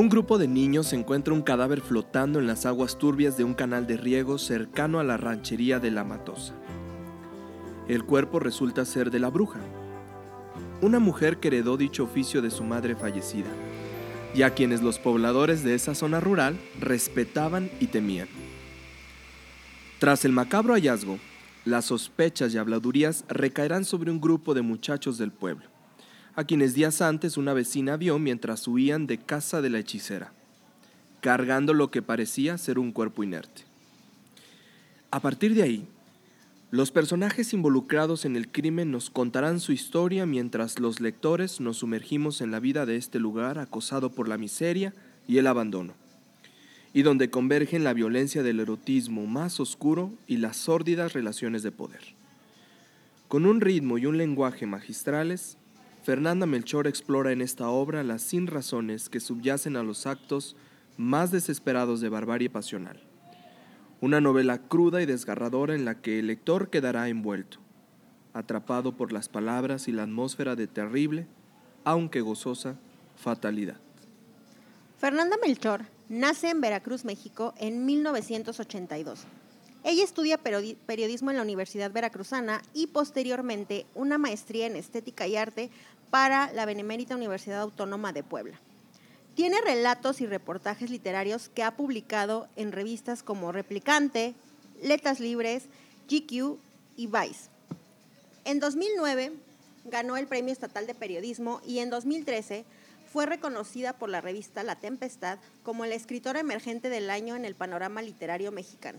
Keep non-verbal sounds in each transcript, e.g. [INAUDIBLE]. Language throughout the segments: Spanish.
Un grupo de niños encuentra un cadáver flotando en las aguas turbias de un canal de riego cercano a la ranchería de La Matosa. El cuerpo resulta ser de la bruja, una mujer que heredó dicho oficio de su madre fallecida, y a quienes los pobladores de esa zona rural respetaban y temían. Tras el macabro hallazgo, las sospechas y habladurías recaerán sobre un grupo de muchachos del pueblo a quienes días antes una vecina vio mientras huían de casa de la hechicera, cargando lo que parecía ser un cuerpo inerte. A partir de ahí, los personajes involucrados en el crimen nos contarán su historia mientras los lectores nos sumergimos en la vida de este lugar acosado por la miseria y el abandono, y donde convergen la violencia del erotismo más oscuro y las sórdidas relaciones de poder. Con un ritmo y un lenguaje magistrales, Fernanda Melchor explora en esta obra las sin razones que subyacen a los actos más desesperados de barbarie pasional. Una novela cruda y desgarradora en la que el lector quedará envuelto, atrapado por las palabras y la atmósfera de terrible, aunque gozosa, fatalidad. Fernanda Melchor nace en Veracruz, México, en 1982. Ella estudia periodismo en la Universidad Veracruzana y posteriormente una maestría en estética y arte para la Benemérita Universidad Autónoma de Puebla. Tiene relatos y reportajes literarios que ha publicado en revistas como Replicante, Letras Libres, GQ y Vice. En 2009 ganó el Premio Estatal de Periodismo y en 2013 fue reconocida por la revista La Tempestad como la escritora emergente del año en el panorama literario mexicano.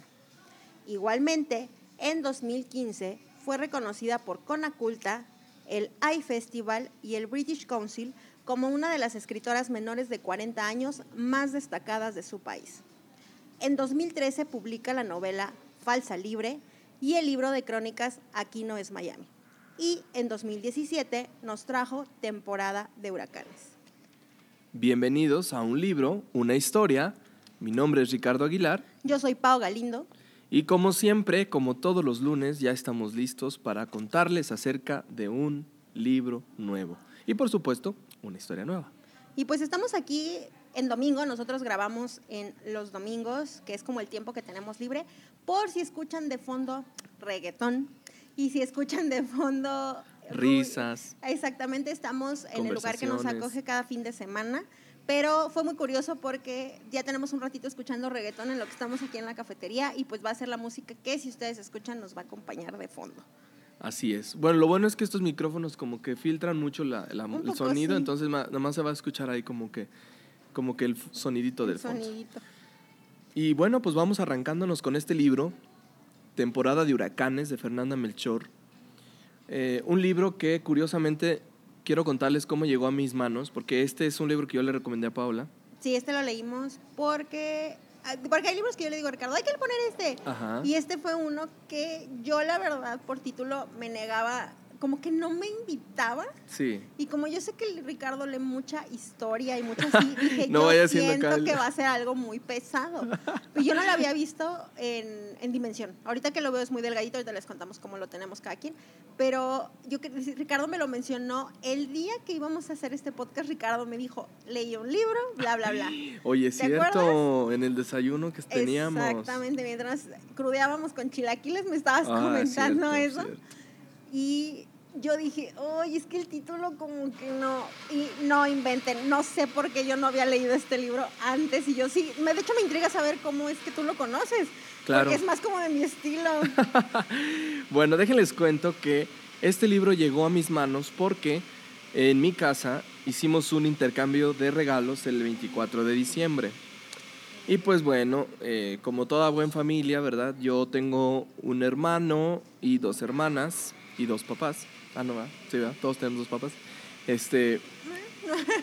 Igualmente, en 2015 fue reconocida por Conaculta, el iFestival y el British Council como una de las escritoras menores de 40 años más destacadas de su país. En 2013 publica la novela Falsa Libre y el libro de crónicas Aquí no es Miami. Y en 2017 nos trajo Temporada de Huracanes. Bienvenidos a un libro, una historia. Mi nombre es Ricardo Aguilar. Yo soy Pau Galindo. Y como siempre, como todos los lunes, ya estamos listos para contarles acerca de un libro nuevo. Y por supuesto, una historia nueva. Y pues estamos aquí en domingo, nosotros grabamos en los domingos, que es como el tiempo que tenemos libre, por si escuchan de fondo reggaetón y si escuchan de fondo risas. Exactamente, estamos en el lugar que nos acoge cada fin de semana. Pero fue muy curioso porque ya tenemos un ratito escuchando reggaetón en lo que estamos aquí en la cafetería y pues va a ser la música que si ustedes escuchan nos va a acompañar de fondo. Así es. Bueno, lo bueno es que estos micrófonos como que filtran mucho la, el sonido, entonces nada más se va a escuchar ahí como que, como que el sonidito del fondo. Y bueno, pues vamos arrancándonos con este libro, Temporada de Huracanes, de Fernanda Melchor. Eh, un libro que curiosamente quiero contarles cómo llegó a mis manos, porque este es un libro que yo le recomendé a Paula. Sí, este lo leímos porque ah, porque hay libros que yo le digo a Ricardo, hay que poner este. Y este fue uno que yo, la verdad, por título me negaba como que no me invitaba. Sí. Y como yo sé que Ricardo lee mucha historia y mucho [LAUGHS] así, dije, no yo siento que va a ser algo muy pesado. [LAUGHS] Pero yo no lo había visto en, en, dimensión. Ahorita que lo veo es muy delgadito, ahorita les contamos cómo lo tenemos cada quien. Pero yo Ricardo me lo mencionó el día que íbamos a hacer este podcast, Ricardo me dijo, leí un libro, bla, bla, bla. [GASPS] Oye, es cierto, en el desayuno que teníamos. Exactamente, mientras crudeábamos con chilaquiles me estabas ah, comentando eso. Y yo dije, oye, es que el título como que no, y no inventen, no sé por qué yo no había leído este libro antes y yo sí, me, de hecho me intriga saber cómo es que tú lo conoces, claro. porque es más como de mi estilo. [LAUGHS] bueno, déjenles cuento que este libro llegó a mis manos porque en mi casa hicimos un intercambio de regalos el 24 de diciembre. Y pues bueno, eh, como toda buena familia, ¿verdad? Yo tengo un hermano y dos hermanas y dos papás. Ah, no va. Sí, ¿verdad? Todos tenemos dos papás. Este.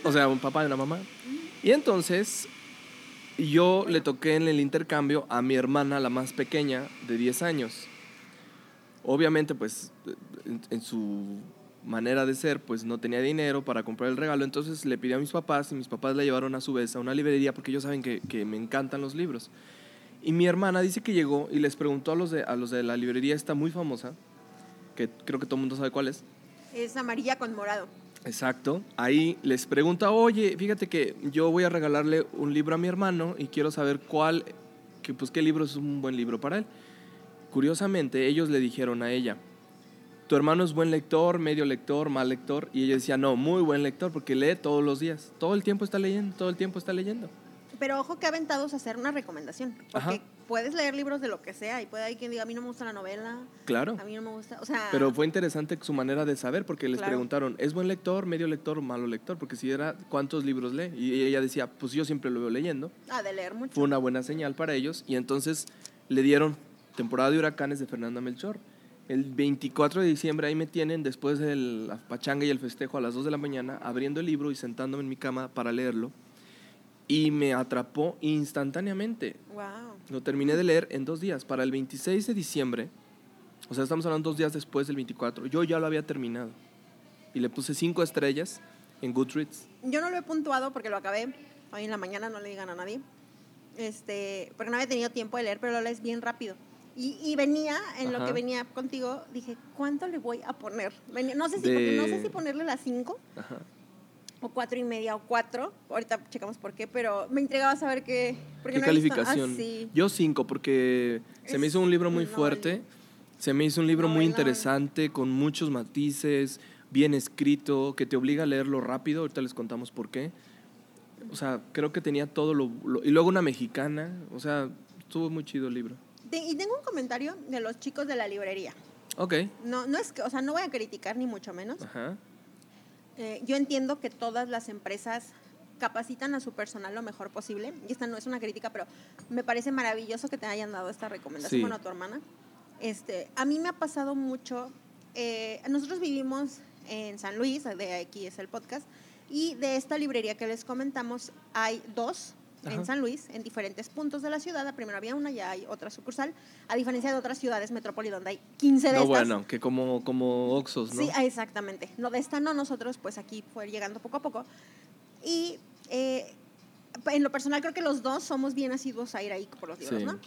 O sea, un papá y una mamá. Y entonces, yo le toqué en el intercambio a mi hermana, la más pequeña, de 10 años. Obviamente, pues, en, su manera de ser, pues no tenía dinero para comprar el regalo, entonces le pidió a mis papás y mis papás la llevaron a su vez a una librería porque ellos saben que, que, me encantan los libros. Y mi hermana dice que llegó y les preguntó a los de, a los de la librería, está muy famosa, que creo que todo el mundo sabe cuál es. Es amarilla con morado. Exacto. Ahí les pregunta, oye, fíjate que yo voy a regalarle un libro a mi hermano y quiero saber cuál, que, pues qué libro es un buen libro para él. Curiosamente, ellos le dijeron a ella, tu hermano es buen lector, medio lector, mal lector. Y ella decía, no, muy buen lector porque lee todos los días. Todo el tiempo está leyendo, todo el tiempo está leyendo. Pero ojo que aventados a hacer una recomendación. Porque Ajá. Puedes leer libros de lo que sea y puede haber quien diga, a mí no me gusta la novela, Claro. a mí no me gusta. O sea, Pero fue interesante su manera de saber porque les Claro. preguntaron, ¿es buen lector, medio lector o malo lector? Porque si era, ¿cuántos libros lee? Y ella decía, pues yo siempre lo veo leyendo. ah, de leer mucho. Fue una buena señal para ellos y entonces le dieron temporada de huracanes de Fernanda Melchor. El 24 de diciembre ahí me tienen, después de la pachanga y el festejo a las 2 de la mañana, abriendo el libro y sentándome en mi cama para leerlo. Y me atrapó instantáneamente. Wow. Lo terminé de leer en dos días. Para el 26 de diciembre, o sea, estamos hablando dos días después del 24, yo ya lo había terminado. Y le puse cinco estrellas en Goodreads. Yo no lo he puntuado porque lo acabé hoy en la mañana, no le digan a nadie. Este, porque no había tenido tiempo de leer, pero lo lees bien rápido. Y, y venía, en lo Ajá. que venía contigo, dije, ¿cuánto le voy a poner? Venía- no, sé si, De- no sé si ponerle las 5 Ajá. O cuatro y media o 4. Ahorita checamos por qué, pero me intrigaba saber qué. ¿Qué no calificación? Ah, sí. Yo cinco, porque se me hizo un libro muy fuerte. Se me hizo un libro muy interesante, con muchos matices, bien escrito, que te obliga a leerlo rápido. Ahorita les contamos por qué. O sea, creo que tenía todo lo, lo- Y luego una mexicana. O sea, estuvo muy chido el libro. Te- y tengo un comentario de los chicos de la librería. Ok. No, no es que, o sea, no voy a criticar ni mucho menos. Ajá. Eh, yo entiendo que todas las empresas capacitan a su personal lo mejor posible. Y esta no es una crítica, pero me parece maravilloso que te hayan dado esta recomendación, Sí. bueno, a tu hermana. Este, a mí me ha pasado mucho. eh, nosotros vivimos en San Luis, de aquí es el podcast, y de esta librería que les comentamos hay dos Ajá. en San Luis, en diferentes puntos de la ciudad. Primero había una, ya hay otra sucursal, a diferencia de otras ciudades metrópoli donde hay 15 de No, estas. bueno, que como, como Oxos, ¿no? Sí, ah, exactamente. No, de esta no, nosotros pues aquí fue llegando poco a poco. Y eh, en lo personal creo que los dos somos bien asiduos a ir ahí por los libros, Sí. ¿no?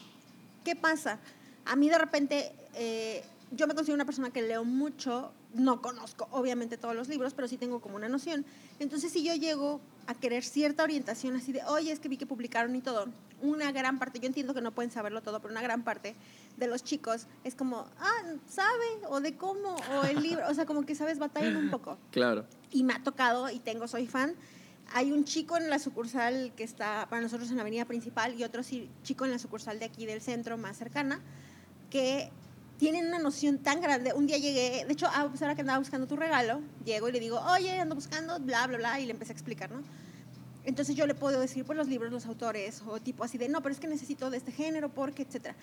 ¿Qué pasa? A mí de repente, eh, yo me considero una persona que leo mucho, no conozco obviamente todos los libros, pero sí tengo como una noción. Entonces si yo llego a querer cierta orientación así de, oye, es que vi que publicaron y todo, una gran parte, yo entiendo que no pueden saberlo todo, pero una gran parte de los chicos es como, ah, sabe, o de cómo, o el libro, o sea, como que sabes, batallan un poco [LAUGHS] Claro. y me ha tocado y tengo, soy fan. Hay un chico en la sucursal que está para nosotros en la avenida principal y otro chico en la sucursal de aquí del centro más cercana que tienen una noción tan grande. Un día llegué, de hecho, a pues ahora que andaba buscando tu regalo, llego y le digo, oye, ando buscando, bla, bla, bla, y le empecé a explicar, ¿no? Entonces yo le puedo decir, pues los libros, los autores, o tipo así de, no, pero es que necesito de este género, porque, etcétera.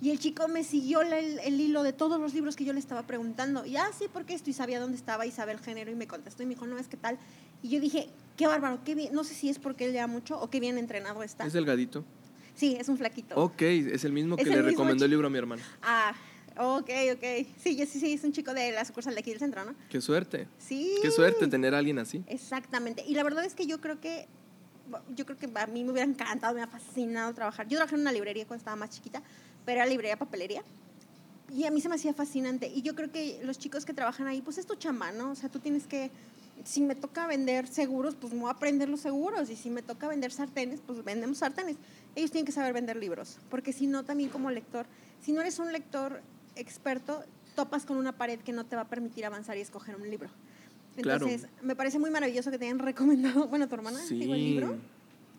Y el chico me siguió el, el hilo de todos los libros que yo le estaba preguntando. Y, ah, sí, porque esto, y sabía dónde estaba, y sabía el género, y me contestó, y me dijo, no, es que tal. Y yo dije, qué bárbaro, qué bien, no sé si es porque él lea mucho, o qué bien entrenado está. ¿Es delgadito? Sí, es un flaquito. Ok, es el mismo Es que el le mismo recomendó el libro a mi hermano. Ah, ok, ok. Sí, yo sí, sí, es un chico de la sucursal de aquí del centro, ¿no? Qué suerte. Sí. Qué suerte tener a alguien así. Exactamente. Y la verdad es que yo creo que yo creo que a mí me hubiera encantado, me ha fascinado trabajar. Yo trabajé en una librería cuando estaba más chiquita, pero era librería papelería. Y a mí se me hacía fascinante. Y yo creo que los chicos que trabajan ahí, pues es tu chamba, ¿no? O sea, tú tienes que, si me toca vender seguros, pues me voy a aprender los seguros. Y si me toca vender sartenes, pues vendemos sartenes. Ellos tienen que saber vender libros. Porque si no, también como lector, si no eres un lector experto, topas con una pared que no te va a permitir avanzar y escoger un libro. Claro. Entonces, me parece muy maravilloso que te hayan recomendado, bueno, tu hermana, Sí. digo, el libro.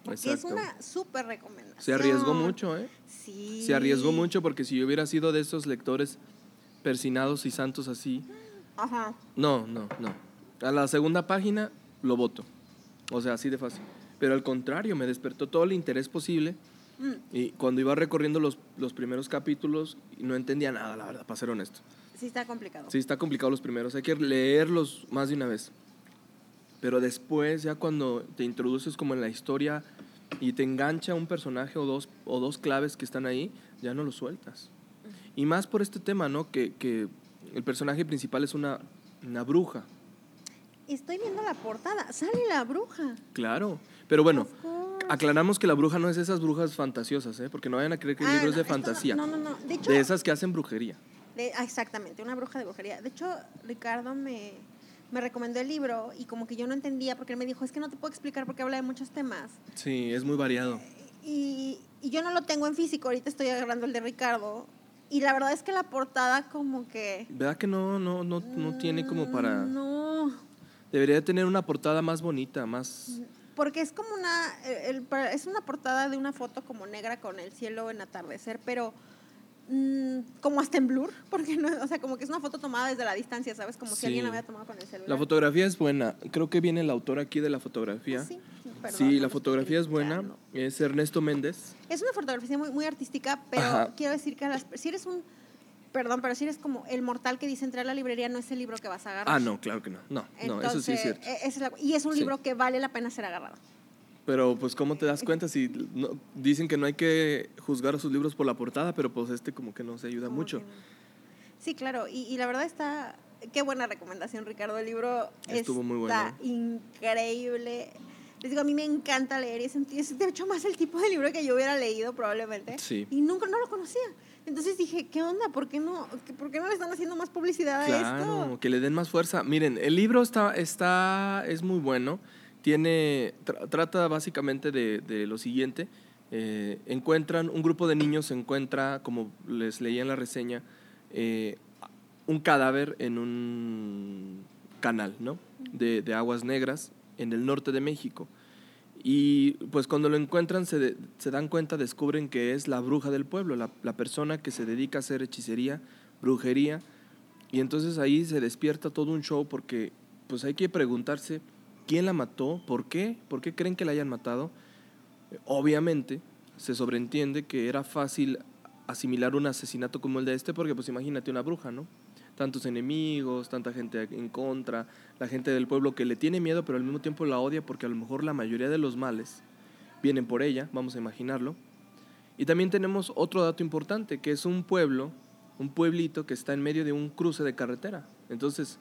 Porque es una súper recomendación. Se arriesgó mucho, ¿eh? Sí. Se arriesgó mucho porque si yo hubiera sido de esos lectores persinados y santos así, Ajá. no, no, no. A la segunda página lo voto. O sea, así de fácil. Pero al contrario, me despertó todo el interés posible. Mm, Y cuando iba recorriendo los, los primeros capítulos, no entendía nada, la verdad, para ser honesto. sí, está complicado. Sí, está complicado los primeros. Hay que leerlos más de una vez. Pero después, ya cuando te introduces como en la historia y te engancha un personaje o dos, o dos claves que están ahí, ya no lo sueltas. Y más por este tema, ¿no? Que, que el personaje principal es una, una bruja. Estoy viendo la portada. Sale la bruja. Claro. Pero bueno. Aclaramos que la bruja no es esas brujas fantasiosas, ¿eh? Porque no vayan a creer que el Ah, libro es de fantasía. No, no, no. De hecho, De esas que hacen brujería. de- ah, exactamente, una bruja de brujería. De hecho, Ricardo me, me recomendó el libro y como que yo no entendía porque él me dijo, es que no te puedo explicar porque habla de muchos temas. Sí, es muy variado. Y, y yo no lo tengo en físico, ahorita estoy agarrando el de Ricardo. Y la verdad es que la portada como que... ¿Verdad que no, no, no, no tiene como para... Mm, No, Debería tener una portada más bonita, más... porque es como una... el- el- es una portada de una foto como negra con el cielo en atardecer, pero mm, como hasta en blur, [LAUGHS] porque no, o sea, como que es una foto tomada desde la distancia, ¿sabes? Como si alguien la había tomado con el celular. La fotografía es buena. Creo que viene el autor aquí de la fotografía. Ah, sí, perdón, Sí, no la fotografía es buena. Es Ernesto Méndez. Es una fotografía muy, muy artística, pero Ajá. quiero decir que a las- si eres un... Perdón, pero si eres como el mortal que dice entrar a la librería, no es el libro que vas a agarrar. Ah, no, claro que no. No, no, eso sí es cierto. e- esa es la- y es un Sí. libro que vale la pena ser agarrado. Pero pues cómo te das cuenta si no- dicen que no hay que juzgar a sus libros por la portada, pero pues este como que no se ayuda mucho. no. Sí, claro, y, y la verdad está, qué buena recomendación, Ricardo. El libro Estuvo muy está increíble. Les digo, a mí me encanta leer y es, es de hecho más el tipo de libro que yo hubiera leído probablemente. Sí. Y nunca no lo conocía. Entonces dije, ¿qué onda? ¿Por qué no, ¿por qué no le están haciendo más publicidad a esto? que le den más fuerza. Miren, el libro está, está es muy bueno. Tiene, tra- trata básicamente de, de lo siguiente. Eh, encuentran, un grupo de niños encuentra, como les leía en la reseña, eh, un cadáver en un canal, ¿no? De, de aguas negras en el norte de México. Y pues cuando lo encuentran se, se dan cuenta, descubren que es la bruja del pueblo, la, la persona que se dedica a hacer hechicería, brujería. Y entonces ahí se despierta todo un show porque pues hay que preguntarse quién la mató, por qué, por qué creen que la hayan matado. Obviamente se sobreentiende que era fácil asimilar un asesinato como el de este porque pues imagínate una bruja, ¿no? Tantos enemigos, tanta gente en contra, la gente del pueblo que le tiene miedo pero al mismo tiempo la odia porque a lo mejor la mayoría de los males vienen por ella, vamos a imaginarlo. Y también tenemos otro dato importante, que es un pueblo, un pueblito que está en medio de un cruce de carretera. Entonces,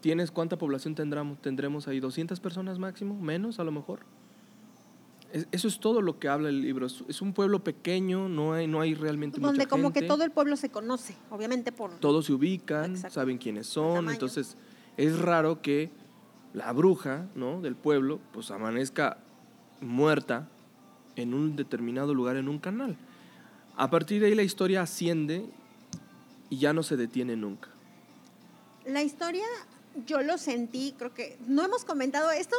¿tienes cuánta población tendremos? ¿Tendremos ahí 200 personas máximo? ¿Menos a lo mejor? Es- eso es todo lo que habla el libro. Es, un pueblo pequeño, no hay, no hay realmente Donde mucha como que todo el pueblo se conoce, obviamente por... Todos se ubican, Exacto. saben quiénes son, entonces es raro que la bruja ¿no? del pueblo pues amanezca muerta en un determinado lugar en un canal. A partir de ahí la historia asciende y ya no se detiene nunca. La historia, yo lo sentí, creo que no hemos comentado esto.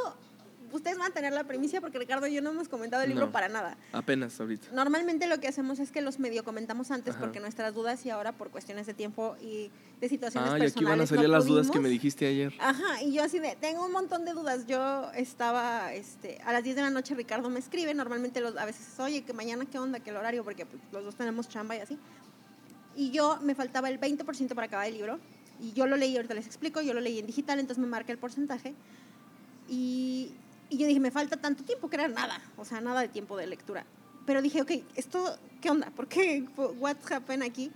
Ustedes van a tener la primicia porque Ricardo y yo no hemos comentado el libro No. para nada. Apenas ahorita. Normalmente lo que hacemos es que los medio comentamos antes Ajá. porque nuestras dudas y ahora por cuestiones de tiempo y de situaciones Ah, y aquí van a personales salir no las dudas que me dijiste ayer. Ajá, y yo así de, tengo un montón de dudas. Yo estaba, este, a las 10 de la noche Ricardo me escribe, normalmente los, a veces, oye, que mañana qué onda, que el horario, porque pues, los dos tenemos chamba y así. Y yo me faltaba el 20% para acabar el libro, y yo lo leí, ahorita les explico, yo lo leí en digital, entonces me marca el porcentaje. Y, y yo dije, me falta tanto tiempo, que era nada, o sea, nada de tiempo de lectura. Pero dije, ok, ¿esto qué onda? ¿Por qué? ¿What's happened aquí?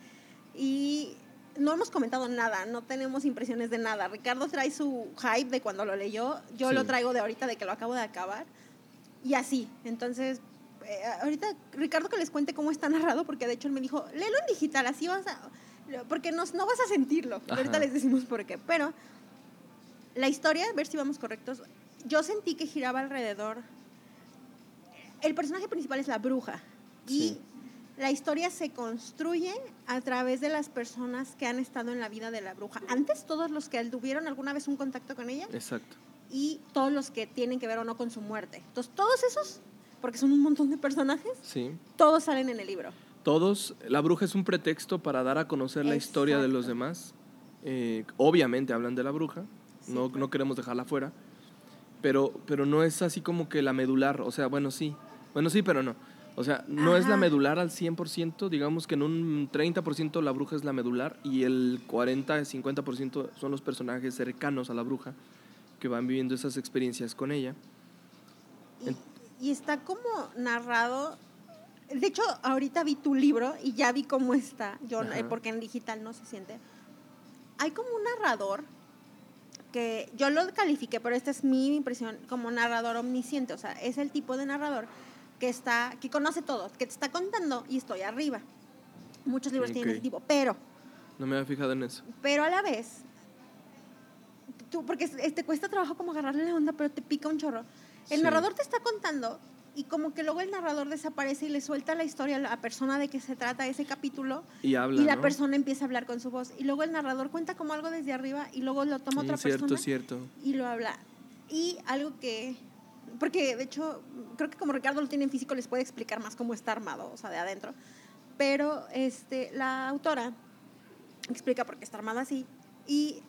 Y no hemos comentado nada, no tenemos impresiones de nada. Ricardo trae su hype de cuando lo leyó, yo Sí. lo traigo de ahorita, de que lo acabo de acabar. Y así, entonces, eh, ahorita Ricardo que les cuente cómo está narrado, porque de hecho él me dijo, léelo en digital, así vas a... Porque no, no vas a sentirlo. Ajá. Ahorita les decimos por qué. Pero la historia, a ver si vamos correctos, yo sentí que giraba alrededor... El personaje principal es la bruja. Y la historia se construye a través de las personas que han estado en la vida de la bruja. Antes, todos los que tuvieron alguna vez un contacto con ella Exacto. y todos los que tienen que ver o no con su muerte. Entonces, todos esos, porque son un montón de personajes, Sí. todos salen en el libro. Todos, la bruja es un pretexto para dar a conocer la historia de los demás. Eh, obviamente hablan de la bruja, Sí, no, claro. no queremos dejarla fuera, pero, pero no es así como que la medular, o sea, bueno, sí, bueno, sí, pero no. O sea, no es la medular al 100%, digamos que en un 30% la bruja es la medular y el 40-50% son los personajes cercanos a la bruja que van viviendo esas experiencias con ella. Y, y está como narrado. De hecho, ahorita vi tu libro y ya vi cómo está, yo, Ajá. eh, porque en digital no se siente. Hay como un narrador que yo lo califiqué, pero esta es mi impresión, como narrador omnisciente. O sea, es el tipo de narrador que está, que conoce todo, que te está contando y estoy arriba. Muchos libros tienen Ok. ese tipo, pero No me había fijado en eso. pero a la vez tú, porque te cuesta trabajo como agarrarle la onda, pero te pica un chorro. El Sí. narrador te está contando y como que luego el narrador desaparece y le suelta la historia a la persona de que se trata ese capítulo Y habla, y la ¿no? persona empieza a hablar con su voz y luego el narrador cuenta como algo desde arriba y luego lo toma Mm, otra cierto, persona cierto. y lo habla. Y algo que, porque de hecho, creo que como Ricardo lo tiene en físico, les puede explicar más cómo está armado, o sea, de adentro. Pero este, la autora explica por qué está armada así. Y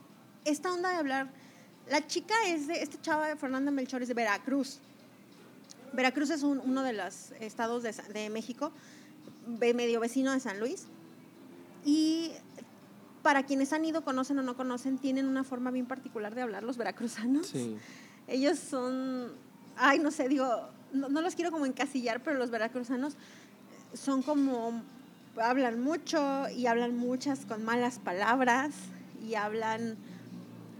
esta onda de hablar, la chica es de, esta chava, Fernanda Melchor, es de Veracruz. Veracruz es un- uno de los estados de, de México, medio vecino de San Luis. Y para quienes han ido, conocen o no conocen, tienen una forma bien particular de hablar los veracruzanos. Sí. Ellos son, ay, no sé, digo, no, no los quiero como encasillar, pero los veracruzanos son como, hablan mucho y hablan muchas con malas palabras y hablan,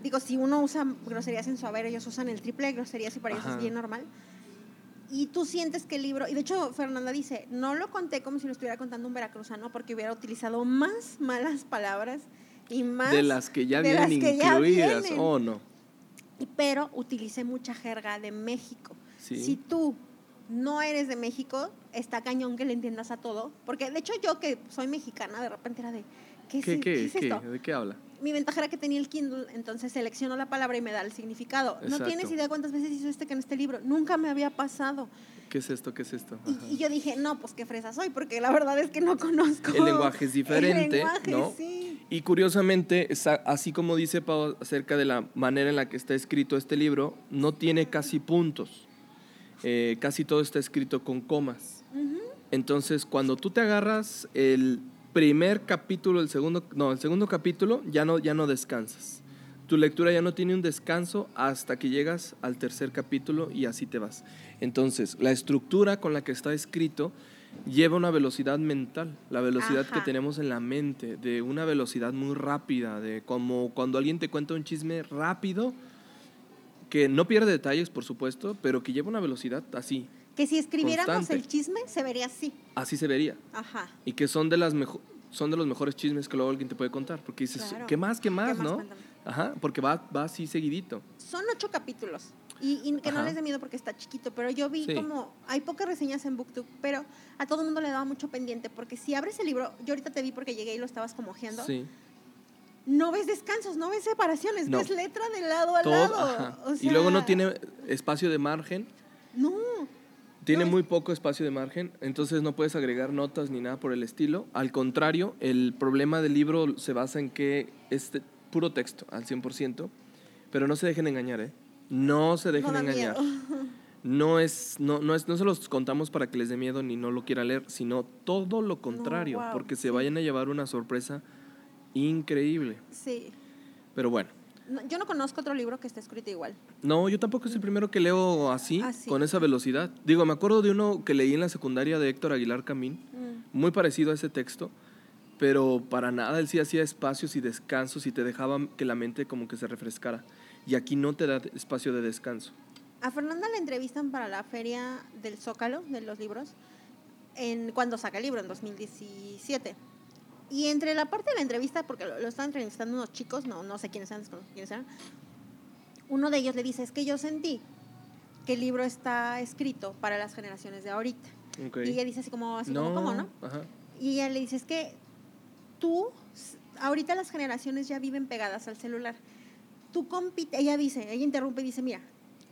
digo, si uno usa groserías en su haber, ellos usan el triple de groserías y para ellos Ajá. es bien normal. Y tú sientes que el libro, y de hecho Fernanda dice, no lo conté como si lo estuviera contando un veracruzano porque hubiera utilizado más malas palabras y más... De las que ya vienen incluidas. vienen. Oh, no. Pero utilicé mucha jerga de México. Sí. Si tú no eres de México, está cañón que le entiendas a todo. Porque de hecho yo que soy mexicana, de repente era de, ¿qué, es- ¿Qué, qué qué, es esto? ¿De qué habla? Mi ventaja era que tenía el Kindle, entonces selecciono la palabra y me da el significado. No tienes idea cuántas veces hizo este que en este libro. Nunca me había pasado. ¿Qué es esto? ¿Qué es esto? Y, yo dije, no, pues qué fresa soy, porque la verdad es que no conozco. El lenguaje es El diferente, lenguaje, ¿no? sí. Y curiosamente, así como dice Pau acerca de la manera en la que está escrito este libro, no tiene casi puntos. Eh, casi todo está escrito con comas. Entonces, cuando tú te agarras el primer capítulo, el segundo, no, el segundo capítulo, ya no, ya no descansas. Tu lectura ya no tiene un descanso hasta que llegas al tercer capítulo y así te vas. Entonces, la estructura con la que está escrito lleva una velocidad mental, la velocidad que tenemos en la mente, de una velocidad muy rápida, de como cuando alguien te cuenta un chisme rápido, que no pierde detalles, por supuesto, pero que lleva una velocidad así, Que si escribiéramos Constante. el chisme, se vería así. así se vería. Ajá. y que son de las mejo- son de los mejores chismes que luego alguien te puede contar porque dices Claro. qué más qué más no ajá porque va va así seguidito Son ocho capítulos. Y, y que no les dé miedo porque está chiquito, pero yo vi Sí. como, hay pocas reseñas en BookTube, pero a todo el mundo le daba mucho pendiente, porque si abres el libro, yo ahorita te vi porque llegué y lo estabas como ojeando, sí no ves descansos, no ves separaciones, No. ves letra de lado a todo lado. O y luego no tiene espacio de margen No, tiene No, muy poco espacio de margen entonces no puedes agregar notas ni nada por el estilo. Al contrario el problema del libro se basa en que es puro texto al 100% pero no se dejen engañar eh no se dejen no engañar miedo. no es no no es no se los contamos para que les dé miedo ni no lo quieran leer sino todo lo contrario wow, porque se vayan a llevar una sorpresa increíble. Sí. pero bueno. No, yo no conozco otro libro que esté escrito igual. no yo tampoco es el primero que leo así Así. con esa velocidad digo me acuerdo de uno que leí en la secundaria de Héctor Aguilar Camín Mm. muy parecido a ese texto pero para nada él sí hacía espacios y descansos y te dejaba que la mente como que se refrescara y aquí no te da espacio de descanso A Fernanda la entrevistan para la feria del Zócalo de los libros en, cuando saca el libro, en 2017. Y entre la parte de la entrevista, porque lo, lo están entrevistando unos chicos, no, no sé quiénes eran, quiénes eran, uno de ellos le dice, es que yo sentí que el libro está escrito para las generaciones de ahorita. Y ella dice así como, así como, ¿cómo no? Ajá. Y ella le dice, es que tú, ahorita las generaciones ya viven pegadas al celular. Tú compites, ella dice, ella interrumpe y dice, mira,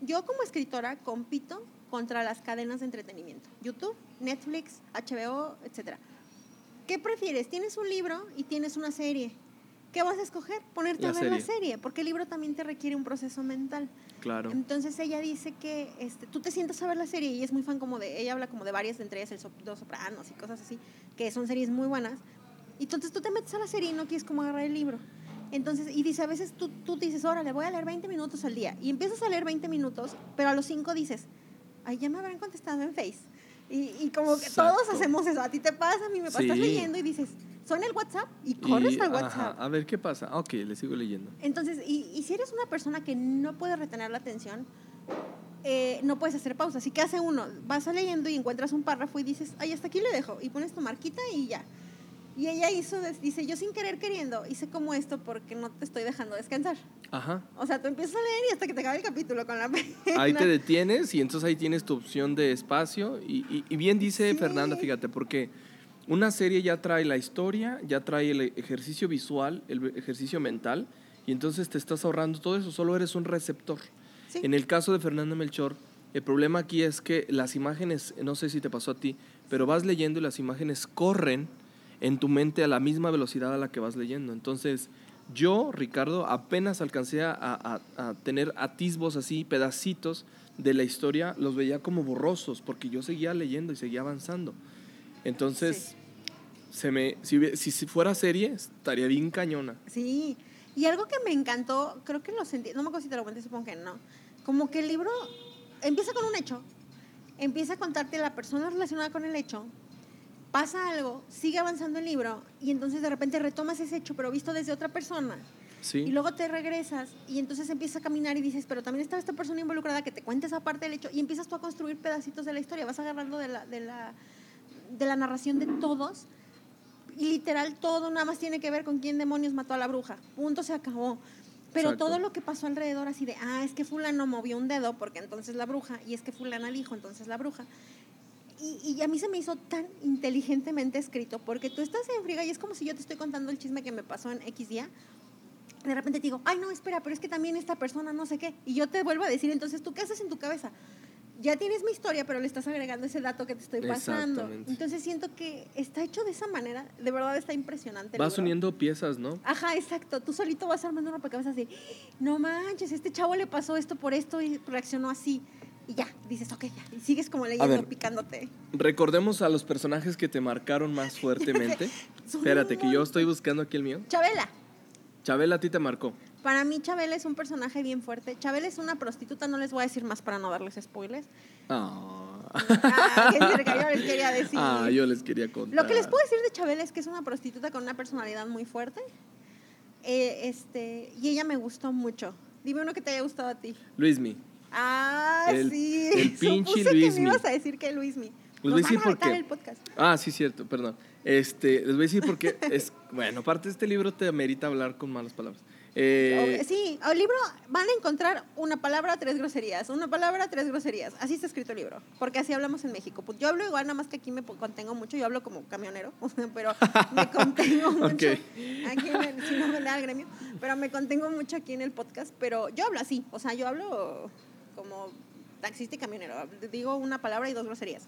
yo como escritora compito contra las cadenas de entretenimiento, YouTube, Netflix, HBO, etcétera. ¿Qué prefieres? Tienes un libro y tienes una serie. ¿Qué vas a escoger? Ponerte La a ver la serie. serie, porque el libro también te requiere un proceso mental. Claro. Entonces ella dice que este, tú te sientas a ver la serie y es muy fan como de, ella habla como de varias, entre ellas el Dos Sopranos y cosas así, que son series muy buenas. Y entonces tú te metes a la serie y no quieres como agarrar el libro. Entonces, y dice, a veces tú, tú dices, órale, voy a leer 20 minutos al día. Y empiezas a leer 20 minutos, pero a los 5 dices, ay, ya me habrán contestado en Face. Y, y como que todos hacemos eso. A ti te pasa, a mí me pasa. Estás leyendo y dices, suena el WhatsApp y corres Y, al ajá, WhatsApp. a ver qué pasa. Ok, le sigo leyendo. Entonces, y, y si eres una persona que no puede retener la atención, eh, no puedes hacer pausa. Así que hace uno, vas a leyendo y encuentras un párrafo y dices, ay, hasta aquí le dejo. Y pones tu marquita y ya. Y ella hizo, dice, yo sin querer queriendo, hice como esto porque no te estoy dejando descansar. Ajá. O sea, tú empiezas a leer y hasta que te acabe el capítulo con la [LAUGHS] pena. Ahí te detienes y entonces ahí tienes tu opción de espacio. Y, y- y bien dice Sí. Fernanda, fíjate, porque una serie ya trae la historia, ya trae el ejercicio visual, el ejercicio mental, y entonces te estás ahorrando todo eso, solo eres un receptor. Sí. En el caso de Fernanda Melchor, el problema aquí es que las imágenes, no sé si te pasó a ti, pero vas leyendo y las imágenes corren en tu mente a la misma velocidad a la que vas leyendo. Entonces, yo, Ricardo, apenas alcancé a, a- a tener atisbos así, pedacitos de la historia, los veía como borrosos, porque yo seguía leyendo y seguía avanzando. Entonces, se me, si, si fuera serie, estaría bien cañona. Sí, y algo que me encantó, creo que lo sentí, no me acuerdo si te lo conté, supongo que no, como que el libro empieza con un hecho, empieza a contarte la persona relacionada con el hecho, pasa algo, sigue avanzando el libro y entonces de repente retomas ese hecho, pero visto desde otra persona. ¿Sí? Y luego te regresas y entonces empiezas a caminar y dices, pero también estaba esta persona involucrada que te cuenta esa parte del hecho y empiezas tú a construir pedacitos de la historia, vas agarrando de la, de la, de la narración de todos y literal todo nada más tiene que ver con quién demonios mató a la bruja. Punto, se acabó. Pero Exacto. todo lo que pasó alrededor así de, ah, es que fulano movió un dedo porque entonces la bruja, y es que fulana dijo entonces la bruja. Y, y a mí se me hizo tan inteligentemente escrito porque tú estás en friga y es como si yo te estoy contando el chisme que me pasó en X día. De repente te digo, ay, no, espera, pero es que también esta persona no sé qué. Y yo te vuelvo a decir, entonces, ¿tú qué haces en tu cabeza? Ya tienes mi historia, pero le estás agregando ese dato que te estoy pasando. Entonces siento que está hecho de esa manera, de verdad está impresionante. Vas uniendo piezas, ¿no? Ajá, exacto. Tú solito vas armando una rompecabezas así. No manches, este chavo le pasó esto por esto y reaccionó así. Y ya, dices, ok, ya. Y sigues como leyendo, ver. picándote. Recordemos a los personajes que te marcaron más fuertemente. [LAUGHS] Espérate, que yo estoy buscando aquí el mío. Chabela. Chabela a ti te marcó. Para mí, Chabela es un personaje bien fuerte. Chabela es una prostituta, no les voy a decir más para no darles spoilers. Ah, Ah, qué cerca, yo les quería decir. Ah, yo les quería contar. Lo que les puedo decir de Chabela es que es una prostituta con una personalidad muy fuerte. Eh, este, y ella me gustó mucho. Dime uno que te haya gustado a ti. Luismi. Ah, El- sí. el [LAUGHS] pinche Supuse que Luismi. me ibas a decir que Luismi. Les Nos voy a van decir a por vetar qué. el podcast. Ah, sí, cierto, perdón. Este, les voy a decir porque [LAUGHS] es, bueno, aparte este libro te amerita hablar con malas palabras. Eh, sí, al libro van a encontrar una palabra, tres groserías. Una palabra, tres groserías. Así está escrito el libro. Porque así hablamos en México. Pues yo hablo igual, nada más que aquí me contengo mucho. Yo hablo como camionero, [LAUGHS] pero me contengo mucho. Ok. Aquí, en el- si no me da el gremio. Pero me contengo mucho aquí en el podcast. Pero yo hablo así. O sea, yo hablo como taxista y camionero. Digo una palabra y dos groserías.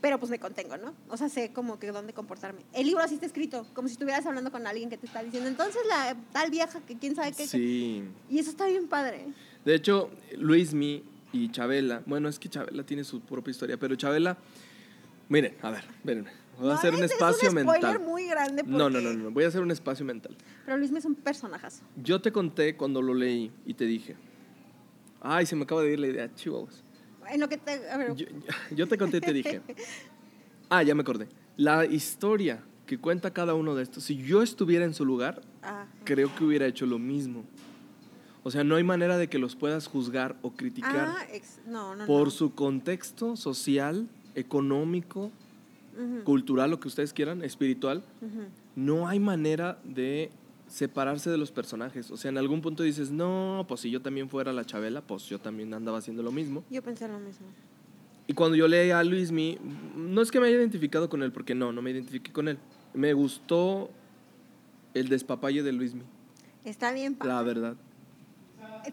Pero pues me contengo, ¿no? O sea, sé como que dónde comportarme. El libro así está escrito, como si estuvieras hablando con alguien que te está diciendo, entonces la tal vieja que quién sabe qué. sí. Y eso está bien padre. De hecho, Luismi y Chabela, bueno, es que Chabela tiene su propia historia, pero Chabela, miren, a ver, espérenme. Voy a No, hacer un espacio es un spoiler mental. muy grande. No, no, porque- no, no, voy a hacer un espacio mental. Pero Luis me es un personajazo. Yo te conté cuando lo leí y te dije, ay, se me acaba de ir la idea, chihuahuas. En lo que te. A ver, Yo, yo te conté y te dije, [LAUGHS] ah, ya me acordé. La historia que cuenta cada uno de estos, si yo estuviera en su lugar, creo que hubiera hecho lo mismo. O sea, no hay manera de que los puedas juzgar o criticar ah, ex- no, no, por no. su contexto social, económico, cultural, lo que ustedes quieran, espiritual. No hay manera de separarse de los personajes. O sea, en algún punto dices, no, pues si yo también fuera la Chabela, pues yo también andaba haciendo lo mismo. Yo pensé lo mismo. Y cuando yo leí a Luismi, no es que me haya identificado con él, porque no, no me identifiqué con él. Me gustó el despapalle de Luismi, Está bien padre. la verdad.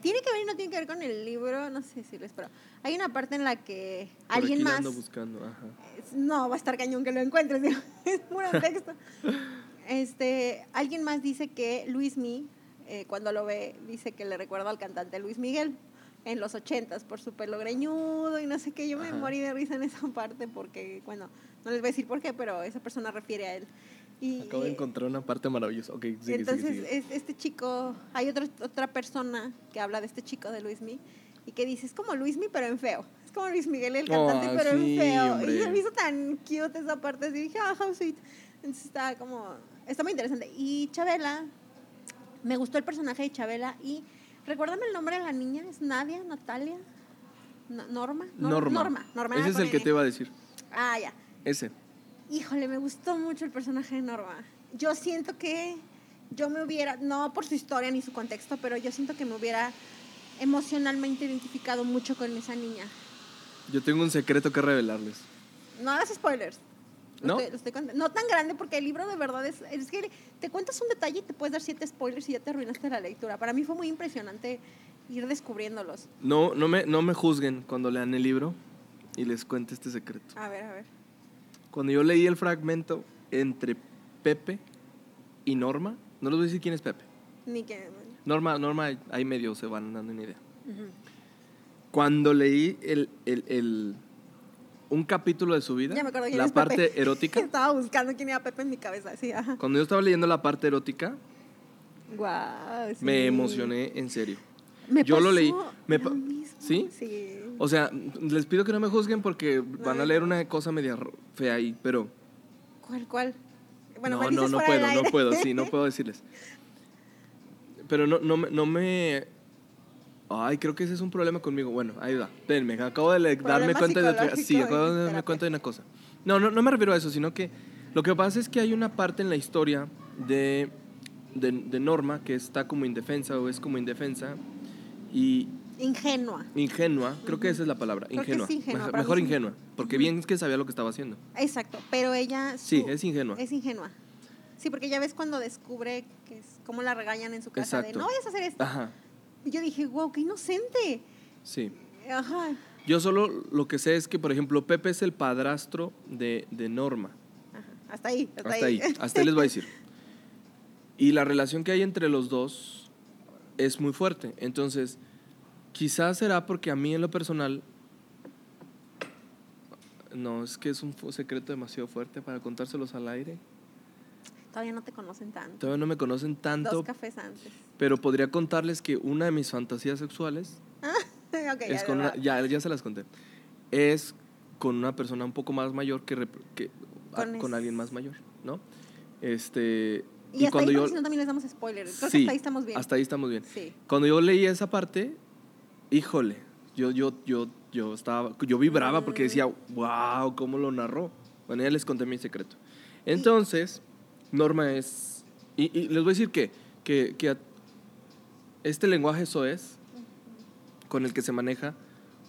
Tiene que ver y no tiene que ver con el libro, no sé si les pero hay una parte en la que Por alguien aquí más ando buscando, ajá. es- no va a estar cañón que lo encuentres, [LAUGHS] es puro texto. [LAUGHS] Este, alguien más dice que Luismi eh, cuando lo ve dice que le recuerda al cantante Luis Miguel en los ochentas por su pelo greñudo y no sé qué. Yo me Ajá. morí de risa en esa parte porque, bueno, no les voy a decir por qué, pero esa persona refiere a él. Y, Acabo de encontrar una parte maravillosa. Ok, sigue, sigue, entonces, sigue. este chico, hay otra otra persona que habla de este chico de Luismi y que dice, es como Luismi, pero en feo. Es como Luis Miguel el cantante, Ah, pero sí, en feo. hombre. Y se me hizo tan cute esa parte, así dije, ah, how sweet. Entonces está como, está muy interesante. Y Chabela, me gustó el personaje de Chabela y, recuérdame el nombre de la niña, ¿es Nadia, Natalia? No- Norma? Norma. Norma. Norma Ese es el que te iba a decir. Ah, ya. Ese. Híjole, me gustó mucho el personaje de Norma. Yo siento que yo me hubiera, no por su historia ni su contexto, pero yo siento que me hubiera emocionalmente identificado mucho con esa niña. Yo tengo un secreto que revelarles. No hagas spoilers. Lo ¿No? estoy- lo estoy no tan grande porque el libro de verdad es, es que te cuentas un detalle y te puedes dar siete spoilers y ya te arruinaste la lectura. Para mí fue muy impresionante ir descubriéndolos. No, no me, no me juzguen cuando lean el libro y les cuente este secreto. A ver, a ver. Cuando yo leí el fragmento entre Pepe y Norma, no les voy a decir quién es Pepe. Ni que... Norma, Norma, ahí medio se van dando una idea. Ujú. Cuando leí el, el- el- un capítulo de su vida, Ya me acuerdo la parte Pepe. erótica, [LAUGHS] Estaba buscando quién era Pepe en mi cabeza. Sí, ajá. cuando yo estaba leyendo la parte erótica, sí. me emocioné en serio. Me Yo lo pasó leí. Me lo mismo, ¿Sí? Sí. O sea, les pido que no me juzguen porque van a leer una cosa media fea ahí, pero ¿Cuál, cuál? Bueno, no, no, no puedo, no puedo, sí, no [LAUGHS] puedo decirles. Pero no, no me... Ay, creo que ese es un problema conmigo. Bueno, ahí va. Espérenme, acabo de darme cuenta de otra... Sí, acabo de darme cuenta de una cosa. No, no, no me refiero a eso, sino que lo que pasa es que hay una parte en la historia de, de, de Norma que está como indefensa o es como indefensa y Ingenua. ingenua, creo que esa es la palabra, Creo que ingenua. es ingenua, Mejor, sí. ingenua, porque bien es que sabía lo que estaba haciendo. Exacto, pero ella... Sí, su- es ingenua. Es ingenua. Sí, porque ya ves cuando descubre que es cómo la regañan en su casa Exacto. de no vayas a hacer esto. Ajá, yo dije, wow, qué inocente. sí. Ajá. Yo solo lo que sé es que, por ejemplo, Pepe es el padrastro de, de Norma. Ajá. Hasta ahí. Hasta, Hasta ahí, hasta ahí les voy a decir. Y la relación que hay entre los dos es muy fuerte. Entonces, quizás será porque a mí en lo personal... No, es que es un secreto demasiado fuerte para contárselos al aire. Todavía no te conocen tanto. Todavía no me conocen tanto, Dos cafés antes. pero podría contarles que una de mis fantasías sexuales [LAUGHS] ok, es ya, con una- ya, ya se las conté. Es con una persona un poco más mayor que, que- a- Con alguien más mayor, ¿no? Este Y, hasta cuando ahí, yo si no, también les damos spoilers. Creo que sí, hasta ahí estamos bien. hasta ahí estamos bien. Sí. Cuando yo leí esa parte, híjole, yo yo yo yo estaba yo vibraba porque decía, "Wow, cómo lo narró." Bueno, ya les conté mi secreto. Entonces, Norma es y, y les voy a decir que que, que a- este lenguaje soez con el que se maneja,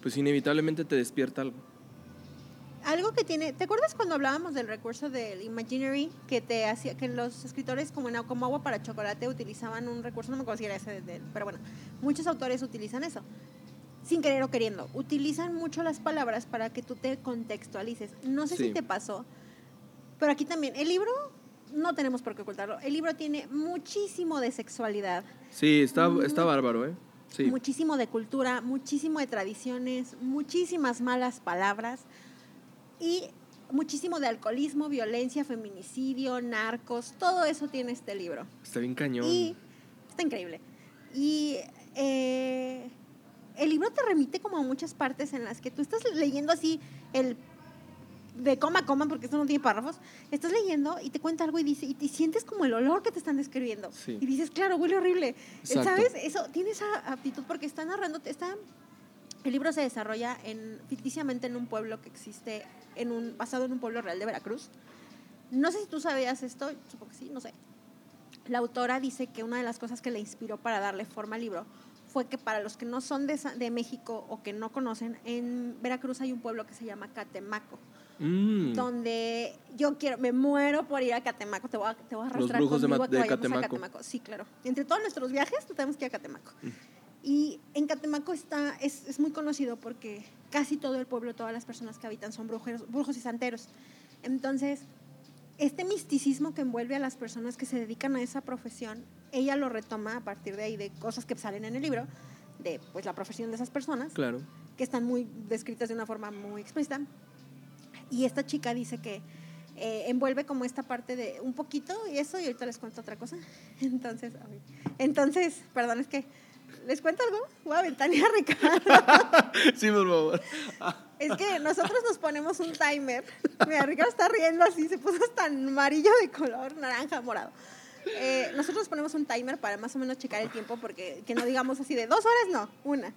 pues inevitablemente te despierta algo. Algo que tiene, ¿te acuerdas cuando hablábamos del recurso del imaginary que te hacía que los escritores como en, como agua para chocolate utilizaban un recurso, no me acuerdo si era ese, de- de- pero bueno, muchos autores utilizan eso. Sin querer o queriendo, utilizan mucho las palabras para que tú te contextualices. No sé si te pasó, pero aquí también el libro no tenemos por qué ocultarlo. El libro tiene muchísimo de sexualidad, Sí, está está bárbaro, ¿eh? Sí. muchísimo de cultura, muchísimo de tradiciones, muchísimas malas palabras y muchísimo de alcoholismo, violencia, feminicidio, narcos, todo eso tiene este libro. Está bien cañón. Y está increíble. Y eh, el libro te remite como a muchas partes en las que tú estás leyendo así el de coma a coma, porque esto no tiene párrafos, estás leyendo y te cuenta algo y, dice, y te sientes como el olor que te están describiendo. Sí. Y dices, claro, huele horrible. Exacto. ¿Sabes? Eso tiene esa aptitud porque está narrando, está, el libro se desarrolla en, ficticiamente en un pueblo que existe, en un, basado en un pueblo real de Veracruz. No sé si tú sabías esto, supongo que sí, no sé. La autora dice que una de las cosas que le inspiró para darle forma al libro fue que para los que no son de, de México o que no conocen, en Veracruz hay un pueblo que se llama Catemaco, Mm. donde yo quiero, me muero por ir a Catemaco, te voy a, te voy a Los arrastrar brujos de conmigo a que de a Catemaco. Catemaco. Sí, claro. Entre todos nuestros viajes, tenemos que ir a Catemaco. Mm. Y en Catemaco está, es, es muy conocido porque casi todo el pueblo, todas las personas que habitan son brujeros, brujos y santeros. Entonces, este misticismo que envuelve a las personas que se dedican a esa profesión, ella lo retoma a partir de ahí, de cosas que salen en el libro, de pues la profesión de esas personas, Claro. que están muy descritas de una forma muy explícita. Y esta chica dice que eh, envuelve como esta parte de un poquito y eso, y ahorita les cuento otra cosa. [LAUGHS] Entonces, ay, entonces, perdón, es que les cuento algo. Voy a ventanear a Ricardo. [LAUGHS] sí, por favor. Es que nosotros nos ponemos un timer. Mira, Ricardo está riendo así, se puso hasta amarillo de color, naranja, morado. Eh, nosotros nos ponemos un timer para más o menos checar el tiempo, porque que no digamos así de dos horas, no, una.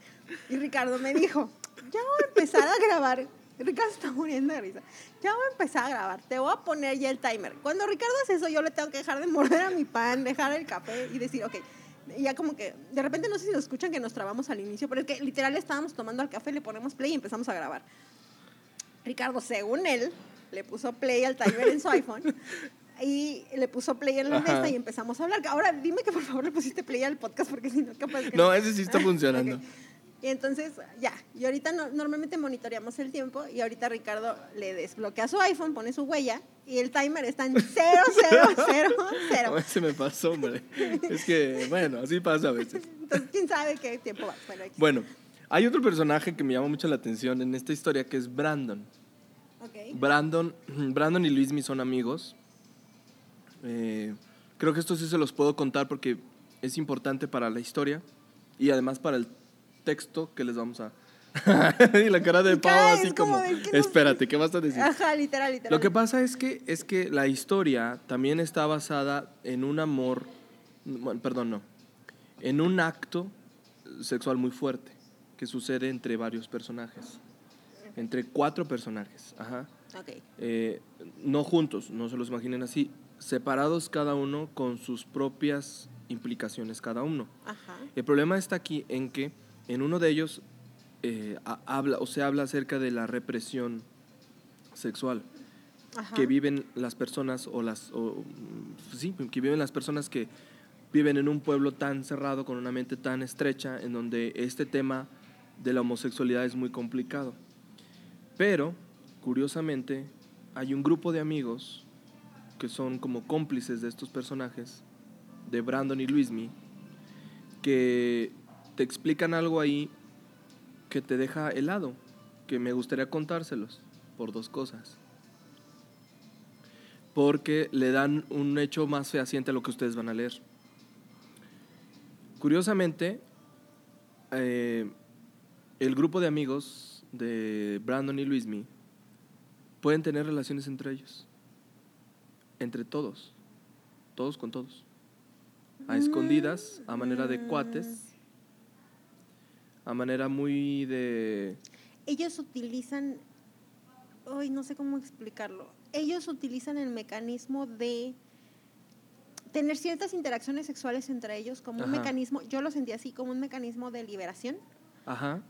Y Ricardo me dijo, ya voy a empezar a grabar. [LAUGHS] Ricardo está muriendo de risa. Ya voy a empezar a grabar. Te voy a poner ya el timer. Cuando Ricardo hace eso, yo le tengo que dejar de morder a mi pan, dejar el café y decir, ok. Y ya como que, de repente no sé si lo escuchan que nos trabamos al inicio, pero es que literal estábamos tomando el café, le ponemos play y empezamos a grabar. Ricardo, según él, le puso play al timer en su [LAUGHS] iPhone y le puso play en la Ajá. mesa y empezamos a hablar. Ahora dime que por favor le pusiste play al podcast porque si no, capaz que No, ese sí está funcionando. [LAUGHS] Ok. Y entonces, ya, y ahorita no- normalmente monitoreamos el tiempo y ahorita Ricardo le desbloquea su iPhone, pone su huella y el timer está en 0, 0, 0, 0. No, ese me pasó, hombre. Es que, bueno, así pasa a veces. Entonces, quién sabe qué tiempo va. Bueno, hay otro personaje que me llama mucho la atención en esta historia que es Brandon. Ok. Brandon, Brandon y Luismi son amigos. Eh, creo que esto sí se los puedo contar porque es importante para la historia y además para el texto que les vamos a... [LAUGHS] y la cara de Pau así es como... como de, ¿qué nos- Espérate, ¿qué vas a decir? Ajá, literal, literal. Lo que pasa es que, es que la historia también está basada en un amor, perdón, no, en un acto sexual muy fuerte que sucede entre varios personajes, entre cuatro personajes, ajá. Ok. Eh, no juntos, no se los imaginen así, separados cada uno con sus propias implicaciones cada uno. Ajá. El problema está aquí en que en uno de ellos eh, ha- habla o se habla acerca de la represión sexual Ajá. que viven las personas o las o, mm, sí, que viven las personas que viven en un pueblo tan cerrado con una mente tan estrecha en donde este tema de la homosexualidad es muy complicado. Pero curiosamente hay un grupo de amigos que son como cómplices de estos personajes de Brandon y Luismi que te explican algo ahí que te deja helado, que me gustaría contárselos por dos cosas. Porque le dan un hecho más fehaciente a lo que ustedes van a leer. Curiosamente, eh, el grupo de amigos de Brandon y Luismi pueden tener relaciones entre ellos, entre todos, todos con todos, a escondidas, a manera de cuates, a manera muy de... Ellos utilizan, hoy no sé cómo explicarlo, ellos utilizan el mecanismo de tener ciertas interacciones sexuales entre ellos como un mecanismo, yo lo sentí así, como un mecanismo de liberación Ajá,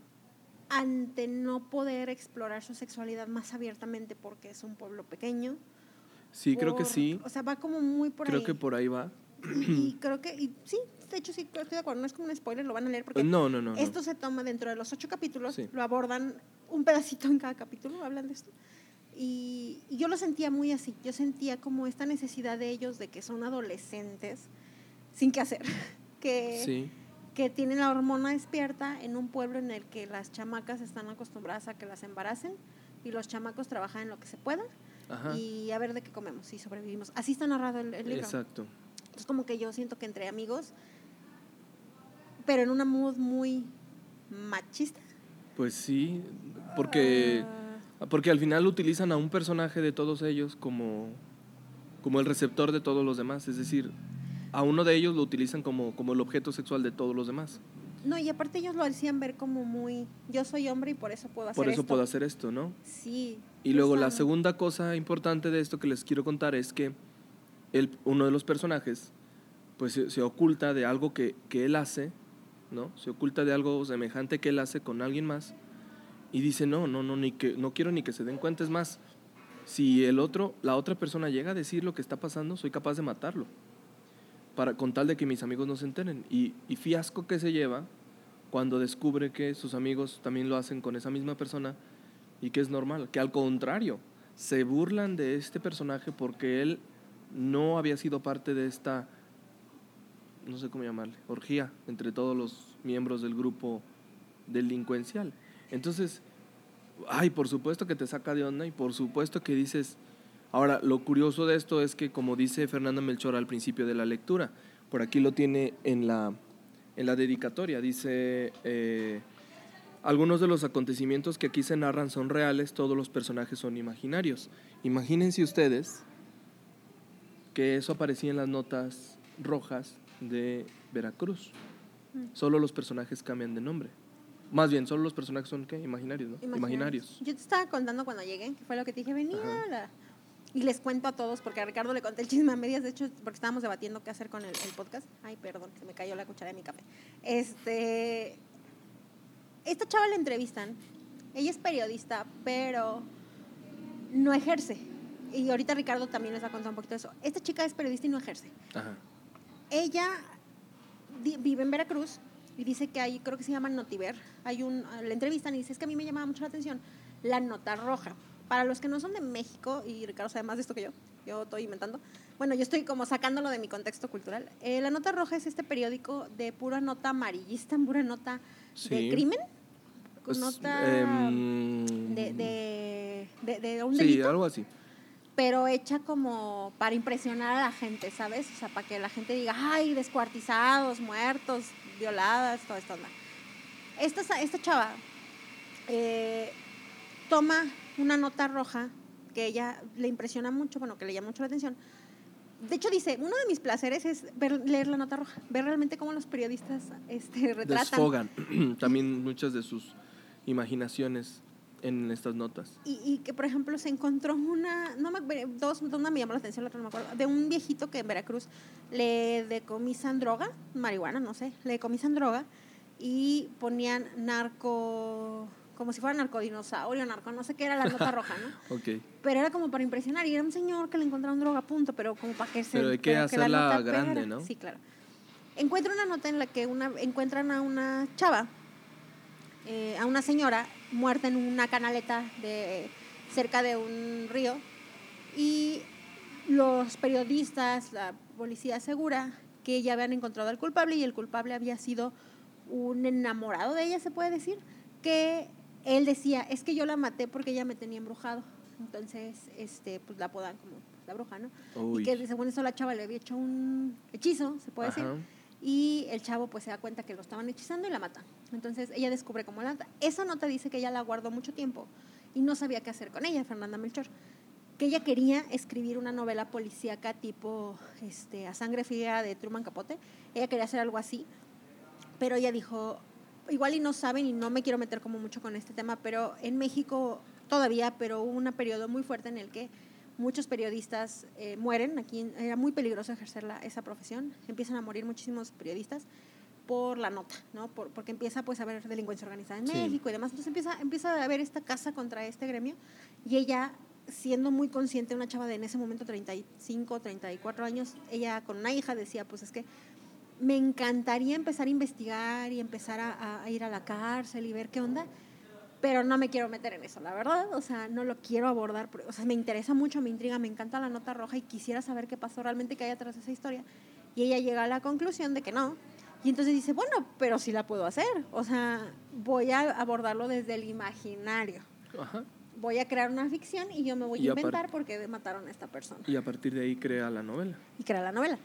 ante no poder explorar su sexualidad más abiertamente porque es un pueblo pequeño. sí, creo que sí, O sea, va como muy por creo ahí. que por ahí va. y, y creo que, y sí, de hecho sí, estoy de acuerdo, no es como un spoiler, lo van a leer porque No, no, no. no. esto se toma dentro de los ocho capítulos, Sí. lo abordan un pedacito en cada capítulo, hablan de esto. Y, y yo lo sentía muy así, yo sentía como esta necesidad de ellos de que son adolescentes sin qué hacer, [LAUGHS] que, Sí, que tienen la hormona despierta en un pueblo en el que las chamacas están acostumbradas a que las embaracen y los chamacos trabajan en lo que se pueda ajá. y a ver de qué comemos y sobrevivimos. Así está narrado el, el libro. Exacto. Entonces como que yo siento que entre amigos, pero en una mood muy machista. Pues sí, porque, Ah, porque al final utilizan a un personaje de todos ellos como, como el receptor de todos los demás. Es decir, a uno de ellos lo utilizan como, como el objeto sexual de todos los demás. no, y aparte ellos lo hacían ver como muy, yo soy hombre y por eso puedo hacer Por eso esto. puedo hacer esto, ¿no? Sí. Y luego la segunda cosa importante de esto que les quiero contar es que el, uno de los personajes pues se, se oculta de algo que, que él hace, ¿no? Se oculta de algo semejante que él hace con alguien más y dice, no, no, no, ni que, no quiero ni que se den cuenta, es más, si el otro, la otra persona llega a decir lo que está pasando, soy capaz de matarlo, para, con tal de que mis amigos no se enteren. Y, y fiasco que se lleva cuando descubre que sus amigos también lo hacen con esa misma persona y que es normal, que al contrario, se burlan de este personaje porque él no había sido parte de esta, no sé cómo llamarle, orgía entre todos los miembros del grupo delincuencial. Entonces, ay, por supuesto que te saca de onda y por supuesto que dices, ahora, lo curioso de esto es que como dice Fernanda Melchor al principio de la lectura, por aquí lo tiene en la, en la dedicatoria, dice... eh, algunos de los acontecimientos que aquí se narran son reales, todos los personajes son imaginarios. Imagínense ustedes que eso aparecía en las notas rojas de Veracruz. Solo los personajes cambian de nombre. Más bien, solo los personajes son, ¿qué? Imaginarios, ¿no? Imaginarios. Yo te estaba contando cuando llegué, que fue lo que te dije, venía. La- Y les cuento a todos, porque a Ricardo le conté el chisme a medias, de hecho, porque estábamos debatiendo qué hacer con el, el podcast. Ay, perdón, se me cayó la cuchara de mi café. Este. Esta chava la entrevistan. Ella es periodista, pero no ejerce. Y ahorita Ricardo también les va a contar un poquito de eso. Esta chica es periodista y no ejerce. Ajá. Ella vive en Veracruz y dice que hay, creo que se llama Notiver, hay un, la entrevistan y dice, es que a mí me llamaba mucho la atención la nota roja. Para los que no son de México, y Ricardo sabe más de esto que yo, yo estoy inventando, bueno, yo estoy como sacándolo de mi contexto cultural. Eh, la nota roja es este periódico de pura nota amarillista, pura nota de Sí. crimen, Pues, nota em, de, de, de- de un Sí, delito algo así. Pero hecha como para impresionar a la gente, ¿sabes? O sea, para que la gente diga, ay, descuartizados, muertos, violadas, toda esta onda. Esta, esta chava eh, toma una nota roja que ella le impresiona mucho, bueno, que le llama mucho la atención. De hecho, dice, uno de mis placeres es ver, leer la nota roja, ver realmente cómo los periodistas este, retratan. Desfogan [CLEARS THROAT] también muchas de sus imaginaciones en estas notas. Y, y que, por ejemplo, se encontró una, no me, dos, una me llamó la atención, la otra no me acuerdo, de un viejito que en Veracruz le decomisan droga, marihuana, no sé, le decomisan droga y ponían narco, como si fuera narcodinosaurio, narco, no sé qué era la nota [LAUGHS] roja, ¿no? Ok. Pero era como para impresionar y era un señor que le encontraron droga, punto, pero como para que se... Pero hay que hacerla grande, pegara. ¿no? Sí, claro. Encuentra una nota en la que una, encuentran a una chava eh, a una señora muerta en una canaleta de, cerca de un río y los periodistas, la policía asegura que ya habían encontrado al culpable y el culpable había sido un enamorado de ella, se puede decir, que él decía, es que yo la maté porque ella me tenía embrujado. Entonces, este, pues la apodan como la bruja, ¿no? Uy. Y que según eso la chava le había hecho un hechizo, se puede decir. Y el chavo pues se da cuenta que lo estaban hechizando y la mata. Entonces ella descubre cómo la mata. Esa nota dice que ella la guardó mucho tiempo y no sabía qué hacer con ella, Fernanda Melchor. Que ella quería escribir una novela policíaca tipo este, A Sangre Fría de Truman Capote. Ella quería hacer algo así, pero ella dijo, igual y no saben y no me quiero meter como mucho con este tema, pero en México todavía, pero hubo un periodo muy fuerte en el que muchos periodistas eh, mueren. Aquí era muy peligroso ejercer la- esa profesión. Empiezan a morir muchísimos periodistas por la nota, ¿no? Por- porque empieza pues a haber delincuencia organizada en Sí. México y demás. Entonces empieza, empieza a haber esta casa contra este gremio y ella siendo muy consciente, una chava de en ese momento 35, 34 años, ella con una hija decía, pues es que me encantaría empezar a investigar y empezar a, a ir a la cárcel y ver qué onda, pero no me quiero meter en eso, la verdad, o sea, no lo quiero abordar, o sea, me interesa mucho, me intriga, me encanta la nota roja y quisiera saber qué pasó realmente que hay atrás de esa historia. Y ella llega a la conclusión de que no. Y entonces dice, bueno, pero sí la puedo hacer, o sea, voy a abordarlo desde el imaginario. Ajá. Voy a crear una ficción y yo me voy Y a inventar porque mataron a esta persona Y a partir de ahí crea la novela. y crea la novela.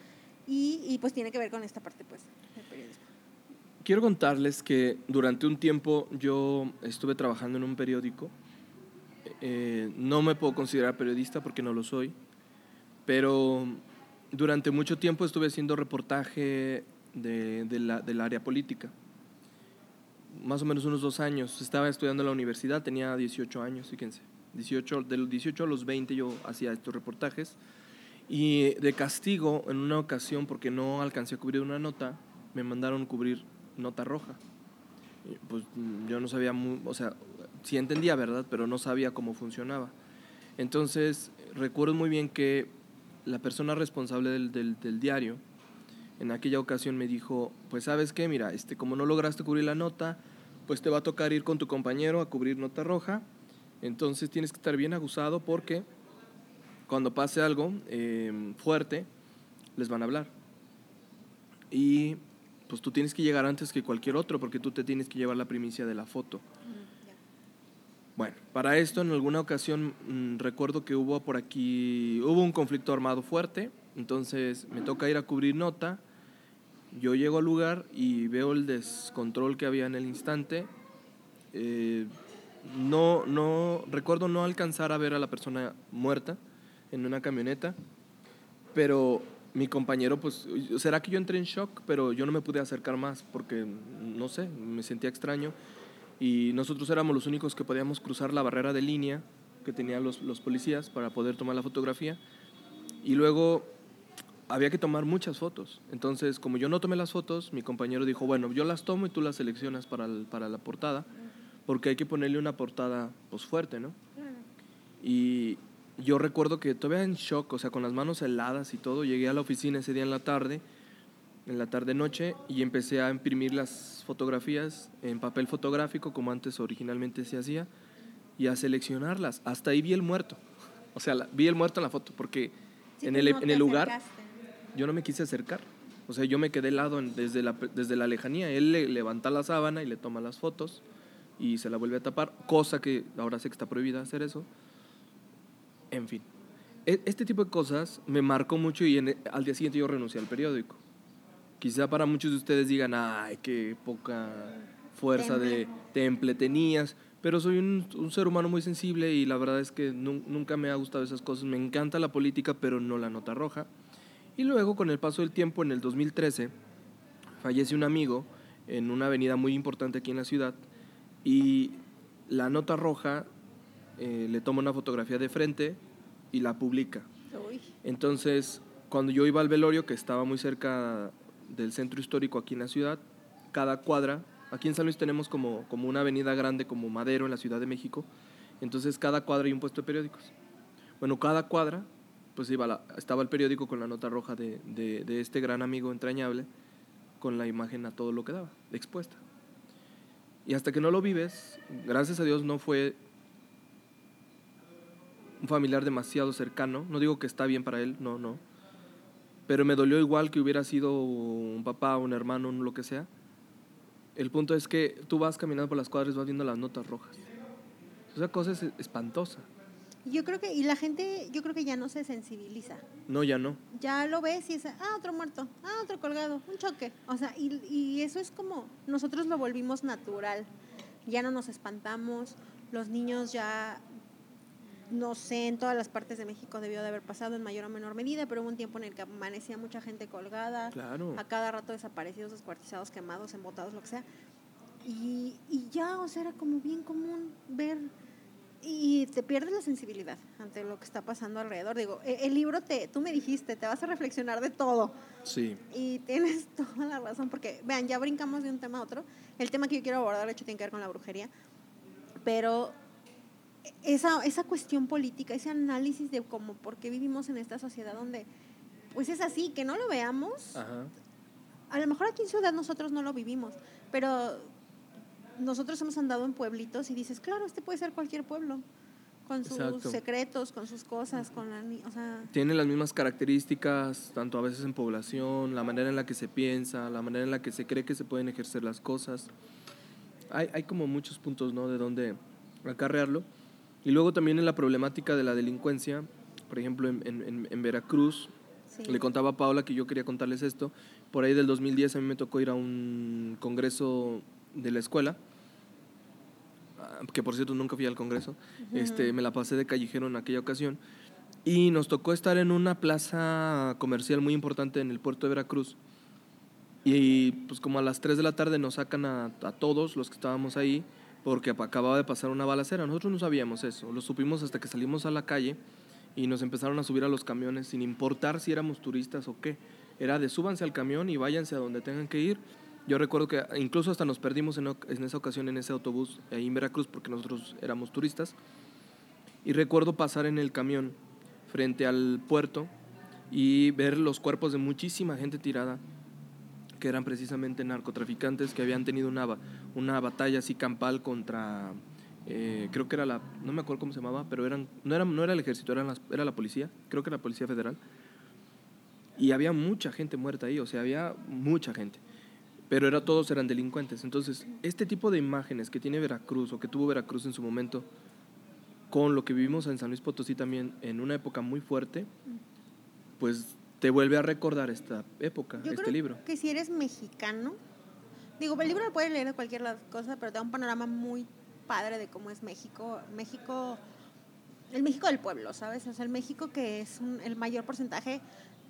Y, y pues tiene que ver con esta parte, pues. Quiero contarles que durante un tiempo yo estuve trabajando en un periódico. Eh, no me puedo considerar periodista porque no lo soy, pero durante mucho tiempo estuve haciendo reportaje de, de la- del área política. Más o menos unos dos años. Estaba estudiando en la universidad, tenía 18 años, fíjense. 18, de los 18 a los 20 yo hacía estos reportajes. Y de castigo, en una ocasión, porque no alcancé a cubrir una nota, me mandaron cubrir nota roja. Pues yo no sabía, mu- o sea, sí entendía, ¿verdad? Pero no sabía cómo funcionaba. Entonces, recuerdo muy bien que la persona responsable del, del- del diario, en aquella ocasión me dijo, pues sabes qué, mira, este, como no lograste cubrir la nota, pues te va a tocar ir con tu compañero a cubrir nota roja. Entonces tienes que estar bien aguzado porque cuando pase algo eh, fuerte, les van a hablar. Y pues tú tienes que llegar antes que cualquier otro porque tú te tienes que llevar la primicia de la foto. Bueno, para esto en alguna ocasión mm, recuerdo que hubo por aquí, hubo un conflicto armado fuerte, entonces me toca ir a cubrir nota, yo llego al lugar y veo el descontrol que había en el instante, eh, no, no, recuerdo no alcanzar a ver a la persona muerta en una camioneta, pero mi compañero, pues, será que yo entré en shock, pero yo no me pude acercar más porque, no sé, me sentía extraño. y nosotros éramos los únicos que podíamos cruzar la barrera de línea que tenían los, los policías para poder tomar la fotografía. Y luego había que tomar muchas fotos. Entonces, como yo no tomé las fotos, mi compañero dijo, bueno, yo las tomo y tú las seleccionas para, el- para la portada, porque hay que ponerle una portada pues fuerte, ¿no? Y yo recuerdo que todavía en shock, o sea, con las manos heladas y todo, llegué a la oficina ese día en la tarde, en la tarde-noche, y empecé a imprimir las fotografías en papel fotográfico, como antes originalmente se hacía, y a seleccionarlas. Hasta ahí vi el muerto. O sea, la- vi el muerto en la foto, porque Sí, en tú el, no en el lugar acercaste. yo no me quise acercar. O sea, yo me quedé helado en- desde, la, desde la lejanía. Él le levanta la sábana y le toma las fotos y se la vuelve a tapar, cosa que ahora sé que está prohibida hacer eso. En fin, E- este tipo de cosas me marcó mucho y en- al día siguiente yo renuncié al periódico. Quizá para muchos de ustedes digan, ay, qué poca fuerza de temple tenías, pero soy un, un ser humano muy sensible y la verdad es que nu- nunca me ha gustado esas cosas. Me encanta la política, pero no la nota roja. Y luego, con el paso del tiempo, en el 2013, fallece un amigo en una avenida muy importante aquí en la ciudad y la nota roja eh, le toma una fotografía de frente y la publica. Uy. Entonces, cuando yo iba al velorio, que estaba muy cerca del centro histórico aquí en la ciudad, cada cuadra, aquí en San Luis tenemos como, como una avenida grande como Madero en la Ciudad de México, entonces cada cuadra hay un puesto de periódicos. Bueno, cada cuadra, pues iba la- estaba el periódico con la nota roja de, de- de este gran amigo entrañable, con la imagen a todo lo que daba, expuesta. Y hasta que no lo vives, gracias a Dios no fue un familiar demasiado cercano. No digo que está bien para él, no, no. Pero me dolió igual que hubiera sido un papá, un hermano, un lo que sea. El punto es que tú vas caminando por las cuadras y vas viendo las notas rojas. Esa cosa es espantosa. Yo creo que, y la gente, yo creo que ya no se sensibiliza. No, ya no. Ya lo ves y es, ah, otro muerto, ah, otro colgado, un choque. O sea, y, y eso es como, nosotros lo volvimos natural. Ya no nos espantamos, los niños ya, no sé, en todas las partes de México debió de haber pasado en mayor o menor medida, pero hubo un tiempo en el que amanecía mucha gente colgada, Claro. a cada rato desaparecidos, descuartizados, quemados, embotados, lo que sea. Y, y ya, o sea, era como bien común ver y te pierdes la sensibilidad ante lo que está pasando alrededor. Digo, e- el libro te, tú me dijiste, te vas a reflexionar de todo. Sí. Y tienes [LAUGHS] toda la razón, porque, vean, ya brincamos de un tema a otro. El tema que yo quiero abordar, de hecho, tiene que ver con la brujería. Pero esa, esa cuestión política, ese análisis de cómo, por qué vivimos en esta sociedad donde, pues es así, que no lo veamos. Ajá. A lo mejor aquí en Ciudad nosotros no lo vivimos, pero nosotros hemos andado en pueblitos y dices, claro, este puede ser cualquier pueblo, con sus Exacto. secretos, con sus cosas, con la, o sea, Tiene las mismas características, tanto a veces en población, la manera en la que se piensa, la manera en la que se cree que se pueden ejercer las cosas. Hay, hay como muchos puntos, ¿no? De dónde acarrearlo. Y luego también en la problemática de la delincuencia, por ejemplo, en, en- en- Veracruz, sí. le contaba a Paula que yo quería contarles esto. Por ahí del 2010 a mí me tocó ir a un congreso de la escuela, ah, que por cierto nunca fui al congreso. este, me la pasé de callejero en aquella ocasión. Y nos tocó estar en una plaza comercial muy importante en el puerto de Veracruz. Y pues como a las 3 de la tarde nos sacan a, a todos los que estábamos ahí porque acababa de pasar una balacera. Nosotros no sabíamos eso, lo supimos hasta que salimos a la calle y nos empezaron a subir a los camiones sin importar si éramos turistas o qué. Era de súbanse al camión y váyanse a donde tengan que ir. Yo recuerdo que incluso hasta nos perdimos en, esa ocasión en ese autobús ahí en Veracruz porque nosotros éramos turistas. Y recuerdo pasar en el camión frente al puerto y ver los cuerpos de muchísima gente tirada que eran precisamente narcotraficantes que habían tenido una, una batalla así campal contra, eh, creo que era la, no me acuerdo cómo se llamaba, pero eran, no, era, no era el ejército, eran las- era la policía, creo que era la Policía Federal. Y había mucha gente muerta ahí, o sea, había mucha gente. Pero era, todos eran delincuentes. Entonces, este tipo de imágenes que tiene Veracruz o que tuvo Veracruz en su momento, con lo que vivimos en San Luis Potosí también en una época muy fuerte, pues te vuelve a recordar esta época, Yo este creo libro. que si eres mexicano, digo, el libro lo puedes leer de cualquier cosa, pero te da un panorama muy padre de cómo es México. México, el México del pueblo, ¿sabes? O sea, el México que es el mayor porcentaje,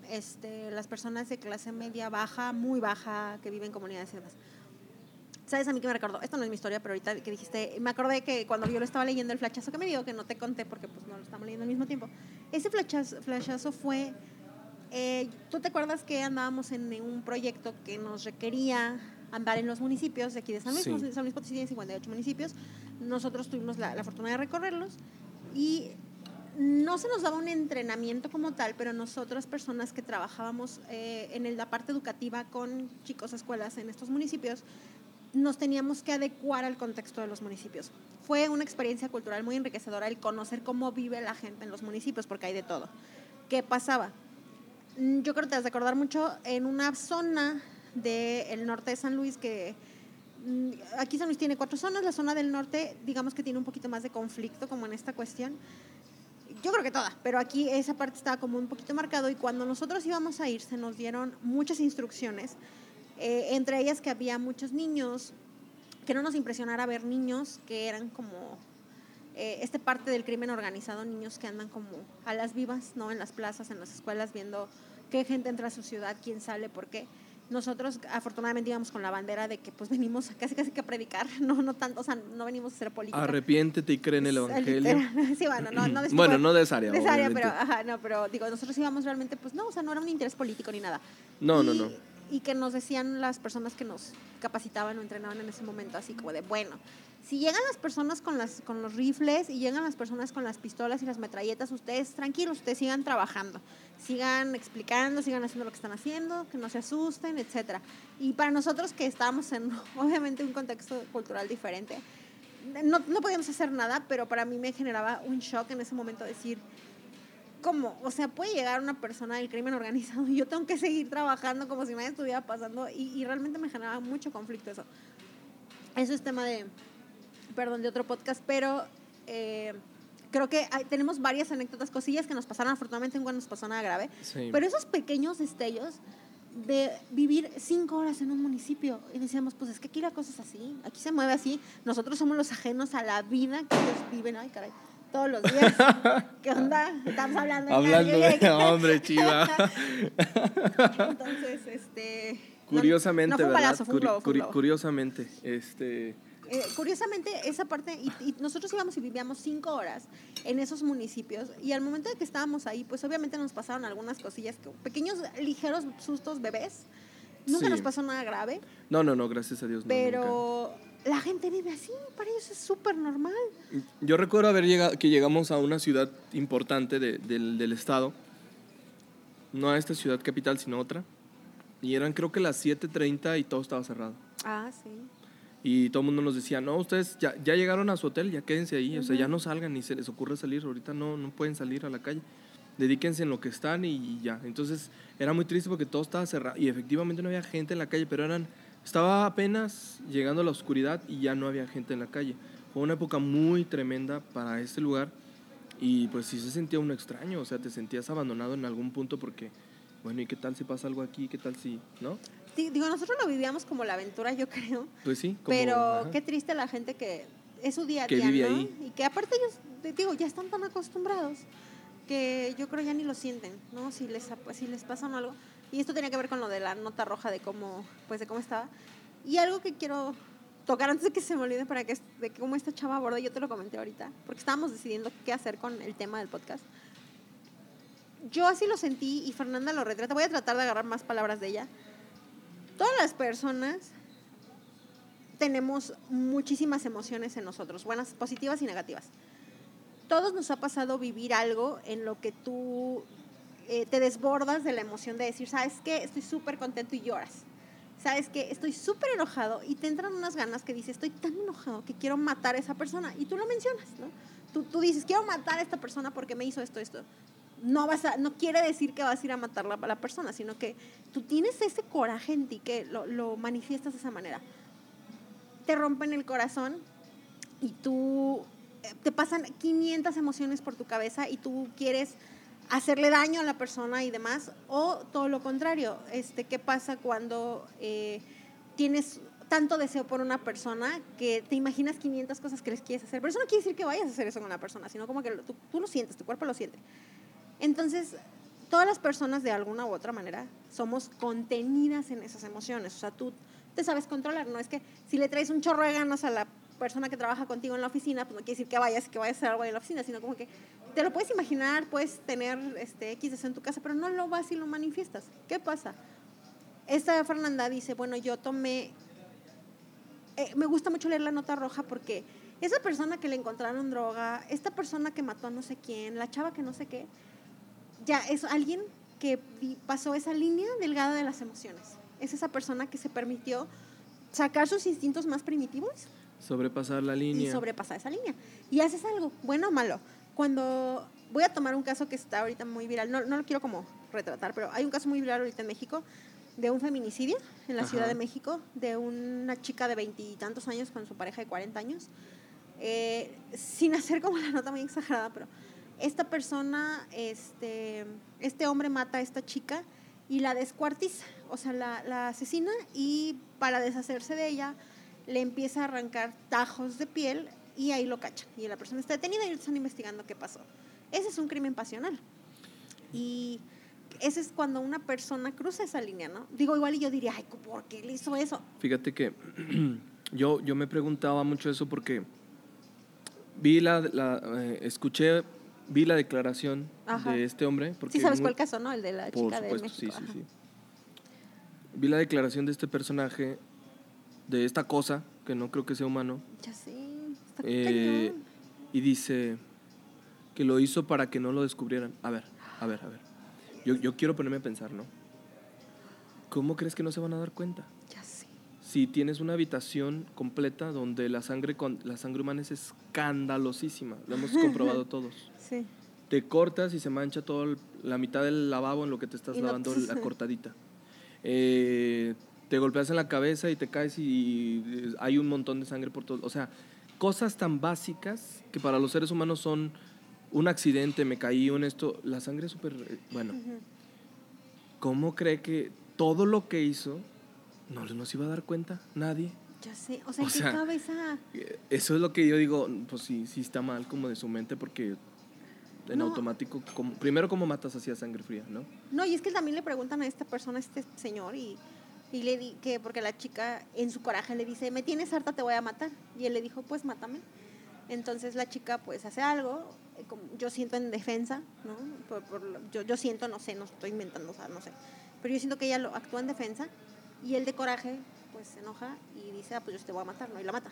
este, las personas de clase media baja, muy baja, que viven en comunidades y. ¿Sabes a mí que me recordó? Esto no es mi historia, pero ahorita que dijiste, me acordé que cuando yo lo estaba leyendo el flachazo que me dio, que no te conté porque pues no lo estamos leyendo al mismo tiempo, ese flachazo, flachazo fue, eh, ¿tú te acuerdas que andábamos en un proyecto que nos requería andar en los municipios de aquí de San Luis? Sí. San Luis Potosí tiene 58 municipios, nosotros tuvimos la, la fortuna de recorrerlos y no se nos daba un entrenamiento como tal, pero nosotras personas que trabajábamos eh, en la parte educativa con chicos, escuelas en estos municipios, nos teníamos que adecuar al contexto de los municipios. Fue una experiencia cultural muy enriquecedora el conocer cómo vive la gente en los municipios, porque hay de todo. ¿Qué pasaba? Mm, Yo creo que te has de acordar mucho en una zona del norte de San Luis que mm, aquí San Luis tiene cuatro zonas, la zona del norte digamos que tiene un poquito más de conflicto como en esta cuestión. Yo creo que toda, pero aquí esa parte estaba como un poquito marcado y cuando nosotros íbamos a ir se nos dieron muchas instrucciones, eh, entre ellas que había muchos niños, que no nos impresionara ver niños que eran como eh, este parte del crimen organizado, niños que andan como a las vivas, ¿no? En las plazas, en las escuelas, viendo qué gente entra a su ciudad, quién sale, por qué. Nosotros afortunadamente íbamos con la bandera de que pues venimos casi casi que a predicar, [LAUGHS] no, no tanto, o sea, no venimos a hacer política. Arrepiéntete y cree en el Pues, Evangelio. [LAUGHS] Sí, bueno, no, no de [CLEARS THROAT] este Bueno, tipo- no de esa área, de esa área, pero, ajá, no, pero digo, nosotros íbamos realmente, pues no, o sea, no era un interés político ni nada. No, Y- no, no. Y que nos decían las personas que nos capacitaban o entrenaban en ese momento, así como de, bueno, si llegan las personas con, las, con los rifles y llegan las personas con las pistolas y las metralletas, ustedes tranquilos, ustedes sigan trabajando, sigan explicando, sigan haciendo lo que están haciendo, que no se asusten, etcétera. Y para nosotros que estábamos en, [LAUGHS] obviamente, un contexto cultural diferente, no, no podíamos hacer nada, pero para mí me generaba un shock en ese momento decir, ¿cómo? O sea, puede llegar una persona del crimen organizado y yo tengo que seguir trabajando como si nada estuviera pasando y, y realmente me generaba mucho conflicto eso. Eso es tema de, perdón, de otro podcast, pero eh, creo que hay- tenemos varias anécdotas, cosillas que nos pasaron, afortunadamente nunca nos pasó nada grave, Sí. pero esos pequeños destellos de vivir cinco horas en un municipio y decíamos, pues es que aquí la cosa es así, aquí se mueve así, nosotros somos los ajenos a la vida que ellos viven, ay caray, todos los días. [LAUGHS] ¿Qué onda? Estamos hablando. Hablando de [LAUGHS] hombre, chiva. Entonces, este... Curiosamente, no fue un ¿verdad? balazo, fue un Curi- globo, fue un curi- globo. curiosamente, este... Eh, curiosamente, esa parte, y, y nosotros íbamos y vivíamos cinco horas en esos municipios, y al momento de que estábamos ahí, pues obviamente nos pasaron algunas cosillas, que- pequeños, ligeros sustos bebés. Nunca Sí. nos pasó nada grave, No, no, no, gracias a Dios. no, nunca. La gente vive así, para ellos es súper normal. Yo recuerdo haber llegado, que llegamos a una ciudad importante de- del, del estado, no a esta ciudad capital, sino otra, y eran creo que las 7.30 y todo estaba cerrado. Ah, sí. Y todo el mundo nos decía, no, ustedes ya, ya llegaron a su hotel, ya quédense ahí, o sea, ya no salgan ni se les ocurre salir, ahorita no, no pueden salir a la calle, dedíquense en lo que están y, y ya. Entonces era muy triste porque todo estaba cerrado y efectivamente no había gente en la calle, pero eran, estaba apenas llegando a la oscuridad y ya no había gente en la calle. Fue una época muy tremenda para este lugar y pues sí se sentía uno extraño, o sea, te sentías abandonado en algún punto porque, bueno, ¿y qué tal si pasa algo aquí? ¿Qué tal si, no? Digo, nosotros lo vivíamos como la aventura, yo creo. Pues sí, como, Pero ajá. qué triste la gente que es su día a Que día, vive ¿no? ahí. Y que aparte ellos, digo, ya están tan acostumbrados que yo creo ya ni lo sienten, ¿no? Si les, si les pasa algo. Y esto tenía que ver con lo de la nota roja de cómo, pues de cómo estaba. Y algo que quiero tocar antes de que se me olvide para que de cómo esta chava aborda, yo te lo comenté ahorita, porque estábamos decidiendo qué hacer con el tema del podcast. Yo así lo sentí y Fernanda lo retrata. Voy a tratar de agarrar más palabras de ella. Todas las personas tenemos muchísimas emociones en nosotros, buenas, positivas y negativas. Todos nos ha pasado vivir algo en lo que tú eh, te desbordas de la emoción de decir, ¿sabes qué? Estoy súper contento y lloras. ¿Sabes qué? Estoy súper enojado y te entran unas ganas que dices, estoy tan enojado que quiero matar a esa persona. Y tú lo mencionas, ¿no? Tú, tú dices, quiero matar a esta persona porque me hizo esto, esto. No, vas a, no quiere decir que vas a ir a matar a la persona, sino que tú tienes ese coraje en ti que lo, lo manifiestas de esa manera te rompen el corazón y tú eh, te pasan 500 emociones por tu cabeza y tú quieres hacerle daño a la persona y demás, o todo lo contrario, este, ¿qué pasa cuando eh, tienes tanto deseo por una persona que te imaginas 500 cosas que les quieres hacer? Pero eso no quiere decir que vayas a hacer eso con la persona, sino como que tú, tú lo sientes, tu cuerpo lo siente. Entonces, todas las personas de alguna u otra manera somos contenidas en esas emociones. O sea, tú te sabes controlar, no es que si le traes un chorro de ganas a la persona que trabaja contigo en la oficina, pues no quiere decir que vayas, que vayas a hacer algo en la oficina, sino como que te lo puedes imaginar, puedes tener este X en tu casa, pero no lo vas y lo manifiestas. ¿Qué pasa? Esta Fernanda dice, bueno, yo tomé, eh, me gusta mucho leer la nota roja porque esa persona que le encontraron droga, esta persona que mató a no sé quién, la chava que no sé qué, ya es alguien que pasó esa línea delgada de las emociones. Es esa persona que se permitió sacar sus instintos más primitivos. Sobrepasar la línea. Y sobrepasar esa línea. Y haces algo, bueno o malo. Cuando voy a tomar un caso que está ahorita muy viral, no, no lo quiero como retratar, pero hay un caso muy viral ahorita en México de un feminicidio en la Ciudad de México, de una chica de veintitantos años con su pareja de 40 años, eh, sin hacer como la nota muy exagerada, pero esta persona, este, este hombre mata a esta chica y la descuartiza, o sea, la, la, asesina y para deshacerse de ella le empieza a arrancar tajos de piel y ahí lo cachan. Y la persona está detenida y están investigando qué pasó. Ese es un crimen pasional. Y ese es cuando una persona cruza esa línea, ¿no? Digo, igual y yo diría, ay, ¿por qué le hizo eso? Fíjate que [CLEARS THROAT] yo, yo me preguntaba mucho eso porque vi la, la eh, escuché vi la declaración de este hombre. Porque sí, sabes cuál caso, ¿no? El de la chica de México. Sí, sí, sí. Vi la declaración de este personaje, de esta cosa, que no creo que sea humano. Ya está eh, Y dice que lo hizo para que no lo descubrieran. A ver, a ver, a ver. Yo, yo quiero ponerme a pensar, ¿no? ¿Cómo crees que no se van a dar cuenta? Ya sé. Si tienes una habitación completa donde la sangre, con, la sangre humana es escandalosísima, lo hemos [LAUGHS] comprobado todos. Sí. Te cortas y se mancha toda la mitad del lavabo en lo que te estás lavando la [LAUGHS] cortadita. Eh, te golpeas en la cabeza y te caes y hay un montón de sangre por todo. O sea, cosas tan básicas que para los seres humanos son un accidente, me caí, un esto. La sangre es súper. Eh, bueno. ¿Cómo cree que todo lo que hizo no nos iba a dar cuenta? Nadie. Ya sé, o sea, ¿en qué cabeza? Eh, eso es lo que yo digo, pues sí, sí está mal como de su mente porque en automático, como, primero cómo matas así a sangre fría, ¿no? No, y es que también le preguntan a esta persona, a este señor, y, y le di que, porque la chica en su coraje le dice, me tienes harta, te voy a matar. Y él le dijo, pues mátame. Entonces la chica pues hace algo, eh, yo siento en defensa, ¿no? yo, yo siento, no sé, no estoy inventando, o sea, no sé. Pero yo siento que ella lo actúa en defensa y él de coraje pues se enoja y dice, ah, pues yo te voy a matar, ¿no? Y la mata.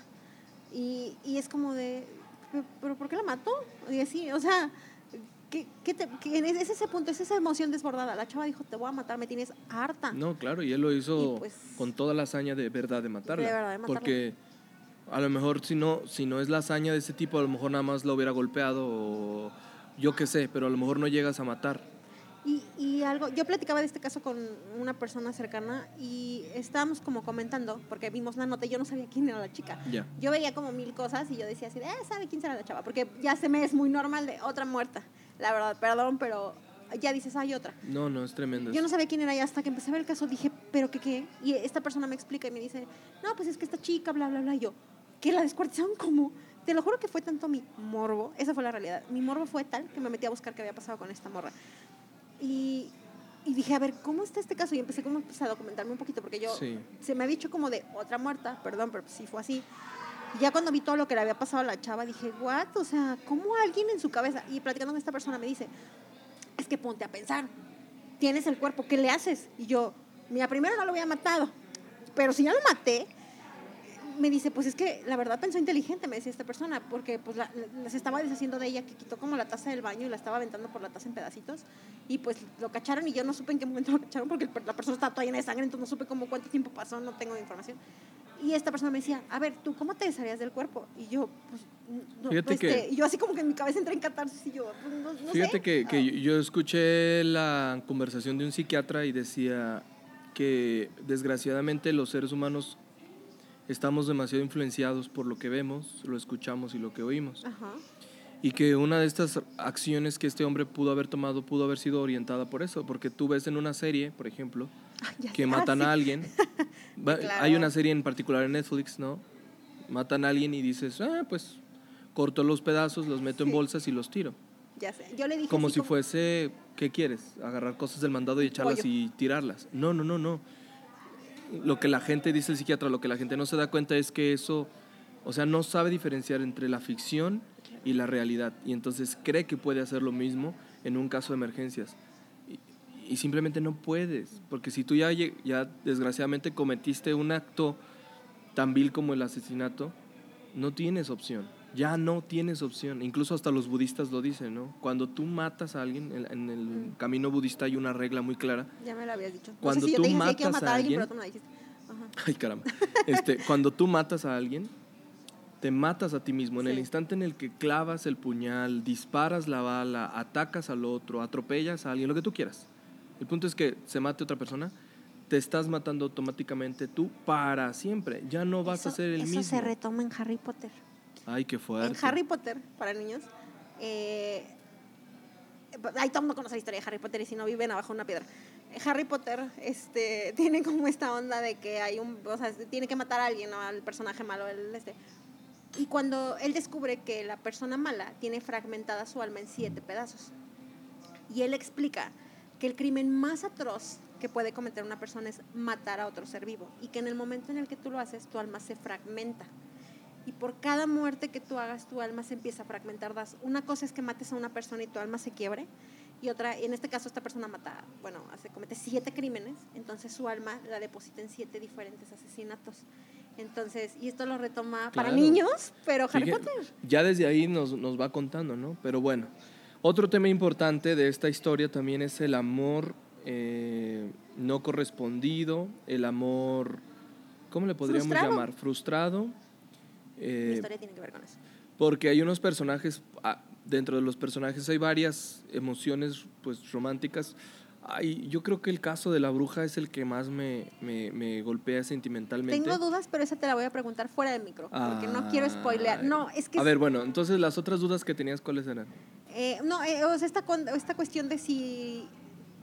Y, y es como de, ¿pero, por qué la mató? Y así, o sea, ¿qué, qué te, es ese punto, es esa emoción desbordada. La chava dijo, te voy a matar, me tienes harta. No, claro, y él lo hizo pues con toda la hazaña de verdad de matarla. De verdad de matarla. Porque a lo mejor si no, si no es la hazaña de ese tipo, a lo mejor nada más lo hubiera golpeado o yo qué sé, pero a lo mejor no llegas a matar. Y, y, algo, yo platicaba de este caso con una persona cercana y estábamos como comentando, porque vimos la nota y yo no sabía quién era la chica. Yo veía como mil cosas y yo decía así, eh, ¿sabe quién será la chava? Porque ya se me es muy normal de otra muerta. La verdad, perdón, pero ya dices, hay otra. No, no, es tremendo. Yo no sabía quién era y hasta que empecé a ver el caso dije, ¿pero qué qué? Y esta persona me explica y me dice, no, pues es que esta chica, bla, bla, bla. Y yo, ¿que la descuartizaron como? Te lo juro que fue tanto mi morbo, esa fue la realidad. Mi morbo fue tal que me metí a buscar qué había pasado con esta morra. Y, y, dije, a ver, ¿cómo está este caso? Y empecé como pues, a documentarme un poquito, porque yo se me había dicho como de otra muerta, perdón, pero sí fue así. Ya cuando vi todo lo que le había pasado a la chava, dije, ¿what? O sea, ¿cómo alguien en su cabeza? Y platicando con esta persona me dice, es que ponte a pensar, tienes el cuerpo, ¿qué le haces? Y yo, mira, primero no lo había matado, pero si ya lo maté, me dice, pues es que la verdad pensó inteligente, me decía esta persona, porque pues la, se estaba deshaciendo de ella, que quitó como la taza del baño y la estaba aventando por la taza en pedacitos, y pues lo cacharon y yo no supe en qué momento lo cacharon, porque la persona estaba toda llena de sangre, entonces no supe cómo cuánto tiempo pasó, no tengo información. Y esta persona me decía, a ver, ¿tú cómo te desharías del cuerpo? Y yo, pues, no, Fíjate que, y yo así como que en mi cabeza entré en catarsis y yo, pues, no, no Fíjate que, que ah. yo escuché la conversación de un psiquiatra y decía que desgraciadamente los seres humanos estamos demasiado influenciados por lo que vemos, lo escuchamos y lo que oímos. Y que una de estas acciones que este hombre pudo haber tomado pudo haber sido orientada por eso, porque tú ves en una serie, por ejemplo, que matan a alguien. [LAUGHS] Hay una serie en particular en Netflix, ¿no? Matan a alguien y dices, ah, pues corto los pedazos, los meto en bolsas y los tiro. Ya sé. Yo le dije como si fuese, ¿qué quieres? Agarrar cosas del mandado y echarlas y tirarlas. No, no, no, no lo que la gente, dice el psiquiatra, lo que la gente no se da cuenta es que eso, o sea, no sabe diferenciar entre la ficción y la realidad. Y entonces cree que puede hacer lo mismo en un caso de emergencias. Y, simplemente no puedes, porque si tú ya, ya desgraciadamente cometiste un acto tan vil como el asesinato, no tienes opción. Ya no tienes opción. Incluso hasta los budistas lo dicen, ¿no? Cuando tú matas a alguien, en, en el camino budista hay una regla muy clara. Ya me lo habías dicho. Cuando no sé si yo tú dije matas matar a a alguien, pero tú la. Ajá. Ay, caramba. Este, [LAUGHS] cuando tú matas a alguien, te matas a ti mismo. En el instante en el que clavas el puñal, disparas la bala, atacas al otro, atropellas a alguien, lo que tú quieras. El punto es que se mate otra persona, te estás matando automáticamente tú para siempre. Ya no vas a Eso- ser el eso mismo. se retoma en Harry Potter. Ay, qué fuerte. En Harry Potter, para niños, eh, ahí todo el mundo conoce la historia de Harry Potter y si no viven abajo de una piedra. Harry Potter este, [LAUGHS] tiene como esta onda de que hay un, o sea, tiene que matar a alguien, ¿no? al personaje malo, el, este. Y cuando él descubre que la persona mala tiene fragmentada su alma en siete pedazos. Y él explica que el crimen más atroz que puede cometer una persona es matar a otro ser vivo. Y que en el momento en el que tú lo haces, tu alma se fragmenta. Y por cada muerte que tú hagas, tu alma se empieza a fragmentar. Una cosa es que mates a una persona y tu alma se quiebre. Y otra, en este caso, esta persona mata, bueno, hace, comete siete crímenes. Entonces su alma la deposita en siete diferentes asesinatos. Entonces, y esto lo retoma para niños, pero Harry Fíjate, Potter. Ya desde ahí nos, nos va contando, ¿no? Pero bueno, otro tema importante de esta historia también es el amor eh, no correspondido, el amor, ¿cómo le podríamos Frustrado. llamar? Frustrado. Eh, historia tiene que ver con eso. porque hay unos personajes, ah, dentro de los personajes hay varias emociones pues románticas. Ay, yo creo que el caso de la bruja es el que más me, me, me golpea sentimentalmente. Tengo dudas, pero esa te la voy a preguntar fuera del micro, porque no quiero Ay. spoilear. No, es que A ver, bueno, entonces las otras dudas que tenías, ¿cuáles eran? Eh, no, eh, o sea, esta, esta cuestión de si,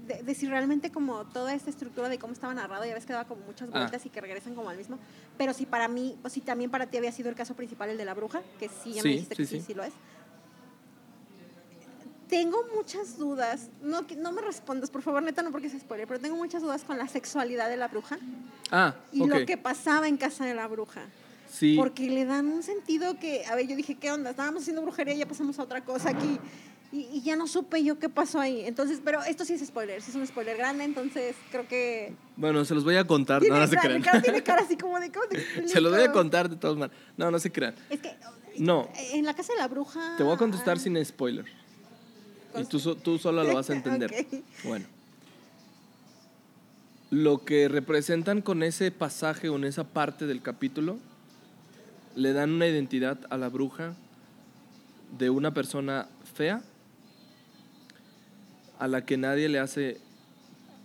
de, de si realmente como toda esta estructura de cómo estaba narrado, ya ves que daba como muchas Ah. vueltas y que regresan como al mismo, pero si para mí, o si también para ti había sido el caso principal el de la bruja, que sí, ya Sí, me dijiste que sí, sí, lo es. Tengo muchas dudas, no, no me respondas, por favor, neta, no porque se spoiler, pero tengo muchas dudas con la sexualidad de la bruja Ah, y lo que pasaba en casa de la bruja. Sí, Porque le dan un sentido que, a ver, yo dije, ¿qué onda? Estábamos haciendo brujería y ya pasamos a otra cosa aquí. Y, y ya no supe yo qué pasó ahí. Entonces, pero esto sí es spoiler, sí es un spoiler grande, entonces creo que... bueno, se los voy a contar. No, no se cara- crean. Tiene cara así como de... ¿cómo te [LAUGHS] se los voy a contar de todas maneras. No, no se crean. Es que No, en la casa de la bruja... te voy a contestar sin spoiler. Y tú, tú sola lo vas a [LAUGHS] entender. Bueno. Lo que representan con ese pasaje o en esa parte del capítulo, le dan una identidad a la bruja de una persona fea, a la que nadie le hace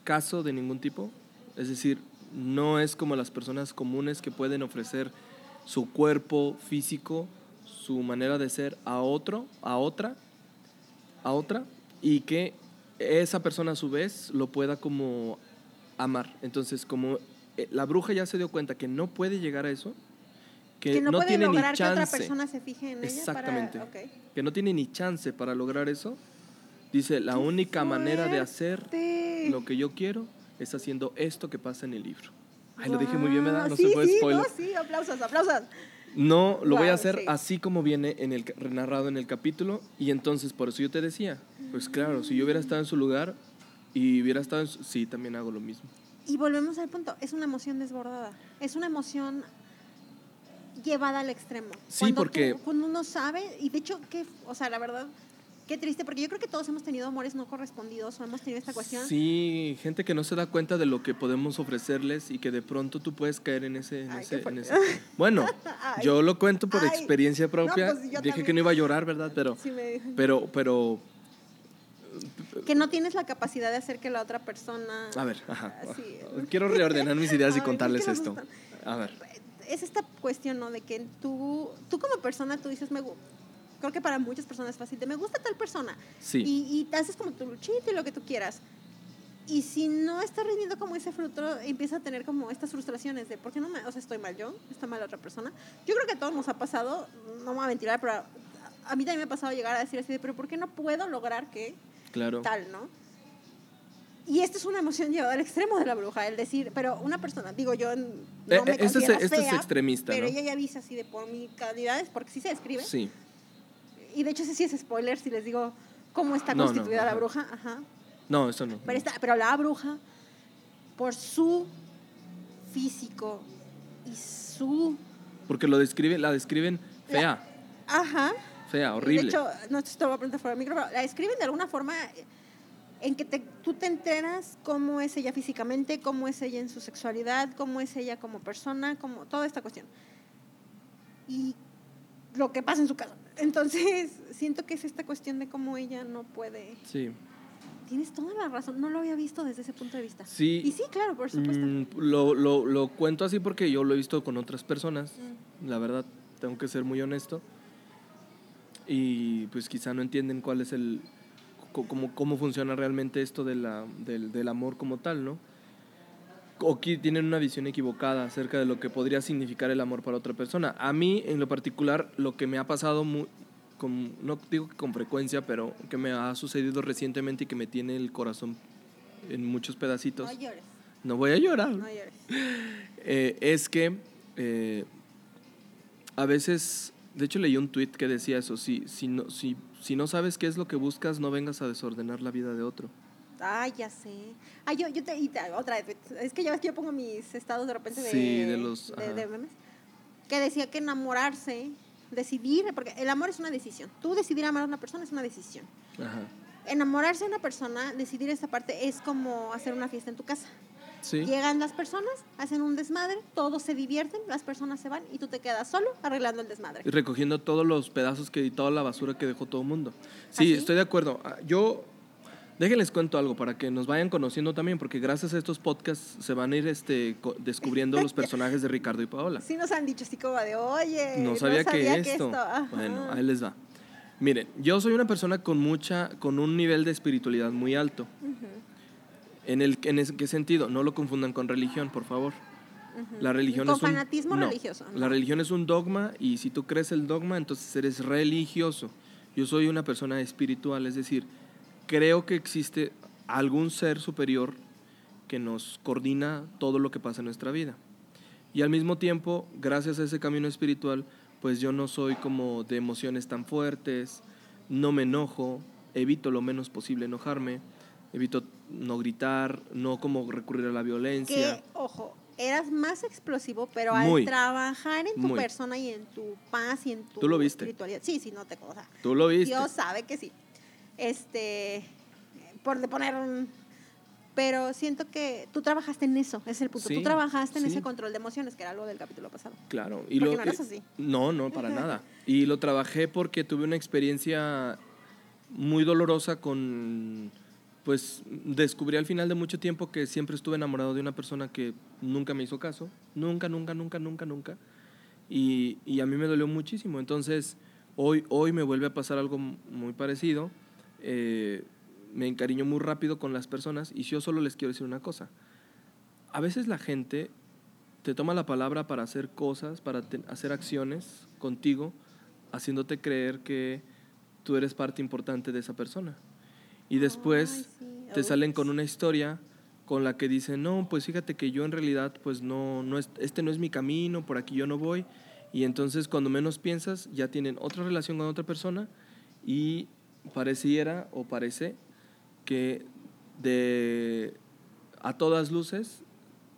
caso de ningún tipo. Es decir, no es como las personas comunes que pueden ofrecer su cuerpo físico, su manera de ser a otro, a otra, a otra, y que esa persona a su vez lo pueda como amar. Entonces, como eh, la bruja ya se dio cuenta que no puede llegar a eso, que, Que no, no puede tiene ni lograr que chance otra persona se fije en ella Exactamente. para... ok. que no tiene ni chance para lograr eso, dice, la ¡Qué única manera de hacer fuerte! lo que yo quiero es haciendo esto que pasa en el libro. Ay, lo dije muy bien, ¿verdad? No sí, se fue sí, spoiler. No, sí, aplausos, aplausos. No, lo voy a hacer sí. así como viene en el narrado en el capítulo y entonces por eso yo te decía, pues claro, si yo hubiera estado en su lugar y hubiera estado en su, sí, también hago lo mismo. Y volvemos al punto, es una emoción desbordada, es una emoción llevada al extremo. Sí, Cuando porque- tú- cuando uno sabe, y de hecho, que, o sea, la verdad, qué triste, porque yo creo que todos hemos tenido amores no correspondidos o hemos tenido esta cuestión. Sí, gente que no se da cuenta de lo que podemos ofrecerles y que de pronto tú puedes caer en ese... En Ay, ese, en ese- Bueno, [LAUGHS] Ay. yo lo cuento por Ay. experiencia propia. pues, yo Dije también. que no iba a llorar, ¿verdad? Pero, Sí me- pero, pero, que no tienes la capacidad de hacer que la otra persona... a ver, ajá. Así. Quiero reordenar mis ideas y ¿por qué contarles esto. A ver. Es esta cuestión, ¿no? De que tú, tú como persona, tú dices, me, creo que para muchas personas es fácil, de me gusta tal persona. Sí. Y, y te haces como tu luchita y lo que tú quieras. Y si no está rindiendo como ese fruto, empieza a tener como estas frustraciones de, ¿por qué no me, o sea, estoy mal yo? ¿Está mal la otra persona? Yo creo que a todos nos ha pasado, no me voy a mentir, pero a, a mí también me ha pasado llegar a decir así de, pero ¿por qué no puedo lograr que Claro. tal, no? Y esto es una emoción llevada al extremo de la bruja, el decir, pero una persona, digo yo, no Eh, me eh, este es- este es fea, extremista, Pero ¿no? ella ya dice así de por mis calidades, porque sí se describe. Sí. Y de hecho ese sí es spoiler si les digo cómo está No, no, constituida la bruja. Ajá. No, eso no. Pero, está, pero la bruja, por su físico y su... Porque lo describe, la describen fea, Ajá. fea, horrible. De hecho, no te voy a preguntar fuera del micro, pero la describen de alguna forma en que te- tú te enteras cómo es ella físicamente, cómo es ella en su sexualidad, cómo es ella como persona, como toda esta cuestión. Y lo que pasa en su casa. Entonces, [LAUGHS] siento que es esta cuestión de cómo ella no puede... sí. Tienes toda la razón, no lo había visto desde ese punto de vista. Sí. Y sí, claro, por supuesto. Mm, lo, lo, lo cuento así porque yo lo he visto con otras personas. Mm. La verdad, tengo que ser muy honesto. Y pues quizá no entienden cuál es el. Cómo, cómo funciona realmente esto de la, del, del amor como tal, ¿no? O que tienen una visión equivocada acerca de lo que podría significar el amor para otra persona. A mí, en lo particular, lo que me ha pasado, mu- con, no digo que con frecuencia, pero que me ha sucedido recientemente y que me tiene el corazón en muchos pedacitos. No llores, No voy a llorar. no llores. [LAUGHS] Eh, es que eh, a veces, de hecho leí un tweet que decía eso, si, si, no, si, si no sabes qué es lo que buscas, no vengas a desordenar la vida de otro. Ay, ya sé. Ay, yo, yo te, y te- otra vez, es que ya ves que yo pongo mis estados de repente de, Sí, de los- de, memes, que decía que enamorarse, decidir, porque el amor es una decisión. Tú decidir amar a una persona es una decisión. Ajá. Enamorarse de una persona, decidir esa parte es como hacer una fiesta en tu casa. Sí, Llegan las personas, hacen un desmadre, todos se divierten, las personas se van y tú te quedas solo arreglando el desmadre. y recogiendo todos los pedazos que y toda la basura que dejó todo el mundo. Sí, ¿Ah, sí? estoy de acuerdo. Ah, Yo, déjenles cuento algo para que nos vayan conociendo también, porque gracias a estos podcasts se van a ir este, descubriendo los [LAUGHS] personajes de Ricardo y Paola. Sí nos han dicho así como de, oye, no sabía, que esto. ajá". Bueno, ahí les va. Miren, yo soy una persona con mucha, con un nivel de espiritualidad muy alto. ¿En, el, ¿En ese- qué sentido? No lo confundan con religión, por favor. La religión Con es un, fanatismo no, religioso, La no. religión es un dogma y si tú crees el dogma, entonces eres religioso. Yo soy una persona espiritual, es decir, creo que existe algún ser superior que nos coordina todo lo que pasa en nuestra vida. Y al mismo tiempo, gracias a ese camino espiritual, pues yo no soy como de emociones tan fuertes, no me enojo, evito lo menos posible enojarme, evito no gritar, no como recurrir a la violencia. que, ojo, eras más explosivo, pero Muy. al trabajar en tu Muy. persona y en tu paz y en tu Tú lo viste. espiritualidad. Sí, sí, no te cosa. Tú lo viste. Dios sabe que sí. Este, por de poner un... Pero siento que tú trabajaste en eso, ese es el punto. Sí, tú trabajaste en sí. ese control de emociones, que era algo del capítulo pasado. Claro. Y Porque lo, no eres eh, así. No, no, para nada. Y lo trabajé porque tuve una experiencia muy dolorosa con, pues, descubrí al final de mucho tiempo que siempre estuve enamorado de una persona que nunca me hizo caso. Nunca, nunca, nunca, nunca, nunca. Y, y a mí me dolió muchísimo. Entonces, hoy, hoy me vuelve a pasar algo muy parecido. Eh, me encariño muy rápido con las personas y yo solo les quiero decir una cosa. A veces la gente te toma la palabra para hacer cosas, para hacer acciones contigo, haciéndote creer que tú eres parte importante de esa persona. Y después te salen con una historia con la que dicen, no, pues fíjate que yo en realidad, pues no, no es, este no es mi camino, por aquí yo no voy. Y entonces cuando menos piensas, ya tienen otra relación con otra persona y pareciera o parece que de a todas luces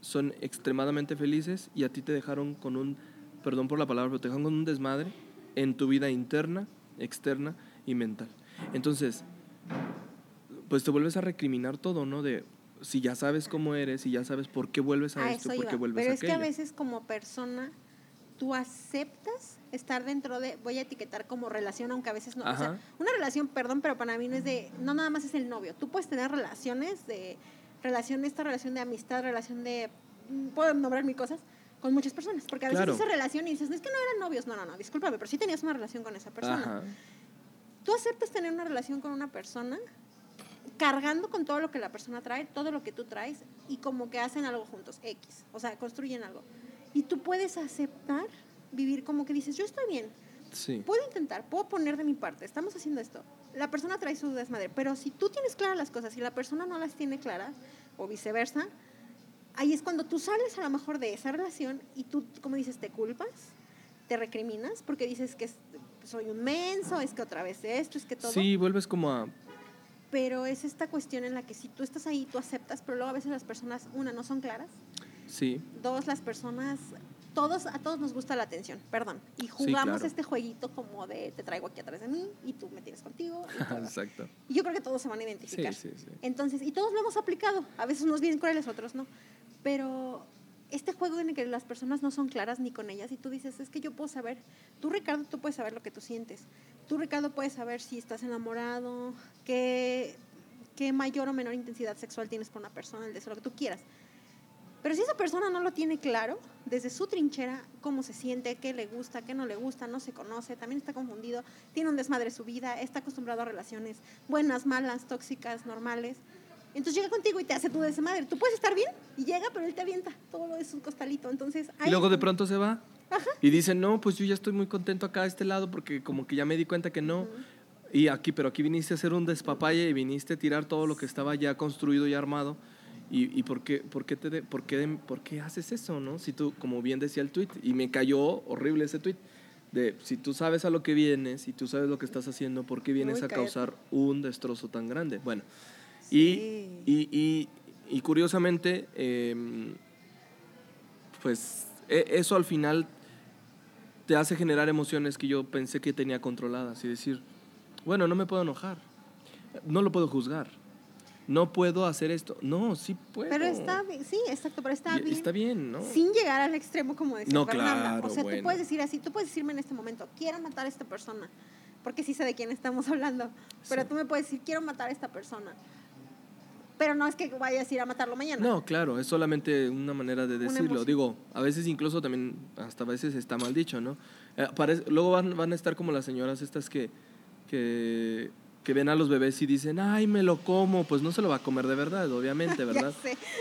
son extremadamente felices y a ti te dejaron con un, perdón por la palabra, pero te dejaron con un desmadre en tu vida interna, externa y mental. Entonces, pues te vuelves a recriminar todo, ¿no? De si ya sabes cómo eres, si ya sabes por qué vuelves a, A esto, por qué vuelves Pero a es que aquello. a veces como persona tú aceptas estar dentro de, voy a etiquetar como relación, aunque a veces no. O sea, una relación, perdón, pero para mí no es de, no nada más es el novio. Tú puedes tener relaciones de, relación, esta relación de amistad, relación de, mm, puedo nombrar mil cosas, con muchas personas. Porque a veces Claro. esa relación y dices, no es que no eran novios, no, no, no, discúlpame, pero sí tenías una relación con esa persona. Ajá. Tú aceptas tener una relación con una persona cargando con todo lo que la persona trae, todo lo que tú traes y como que hacen algo juntos, X, o sea, construyen algo. Y tú puedes aceptar vivir como que dices, yo estoy bien, Sí. puedo intentar, puedo poner de mi parte, estamos haciendo esto, la persona trae su desmadre, pero si tú tienes claras las cosas y la persona no las tiene claras, o viceversa, ahí es cuando tú sales a lo mejor de esa relación y tú, como dices, te culpas, te recriminas, porque dices que soy un menso, es que otra vez esto, es que todo. Sí, vuelves como a... Pero es esta cuestión en la que si tú estás ahí, tú aceptas, pero luego a veces las personas, una, no son claras. Sí. Dos, las personas todos, a todos nos gusta la atención, perdón. Y jugamos este jueguito como de te traigo aquí atrás de mí y tú me tienes contigo. [LAUGHS] Exacto. Y yo creo que todos se van a identificar. Sí, sí, sí. Entonces, y todos lo hemos aplicado. A veces unos bien crueles, otros no. Pero este juego en el que las personas no son claras ni con ellas y tú dices, es que yo puedo saber, tú Ricardo, tú puedes saber lo que tú sientes. Tú Ricardo puedes saber si estás enamorado, qué, qué mayor o menor intensidad sexual tienes por una persona, el deseo, lo que tú quieras. Pero si esa persona no lo tiene claro, desde su trinchera, cómo se siente, qué le gusta, qué no le gusta, no se conoce, también está confundido, tiene un desmadre su vida, está acostumbrado a relaciones buenas, malas, tóxicas, normales. Entonces llega contigo y te hace tu desmadre. Tú puedes estar bien y llega, pero él te avienta todo lo de su costalito. Entonces, y luego de pronto se va. Y dice, no, pues yo ya estoy muy contento acá a este lado porque como que ya me di cuenta que no. Y aquí, pero aquí viniste a hacer un despapalle y viniste a tirar todo lo que estaba ya construido y armado. ¿Y, y por, qué, por, qué te por, qué, por qué haces eso, no? Si tú, como bien decía el tweet, y me cayó horrible ese tweet, de si tú sabes a lo que vienes, y tú sabes lo que estás haciendo, ¿por qué vienes a causar un destrozo tan grande? Bueno, y, y, y, curiosamente, em, pues e, eso al final te hace generar emociones que yo pensé que tenía controladas y decir, bueno, no me puedo enojar, no lo puedo juzgar no puedo hacer esto. No, sí puedo. Pero está bien, sí, exacto, pero está bien. Está bien, ¿no? Sin llegar al extremo como decía no, Fernanda. Claro, o sea, tú puedes decir así, tú puedes decirme en este momento, quiero matar a esta persona, porque sí sé de quién estamos [LAUGHS] hablando, pero tú me puedes decir, quiero matar a esta persona. Pero no es que vayas a ir a matarlo mañana. No, claro, es solamente una manera de decirlo. Digo, a veces incluso también, hasta a veces está mal dicho, ¿no? Eh, luego van, van a estar como las señoras estas que, que que ven a los bebés y dicen, ay, me lo como, pues no se lo va a comer de verdad, obviamente, [LAUGHS] ¿verdad?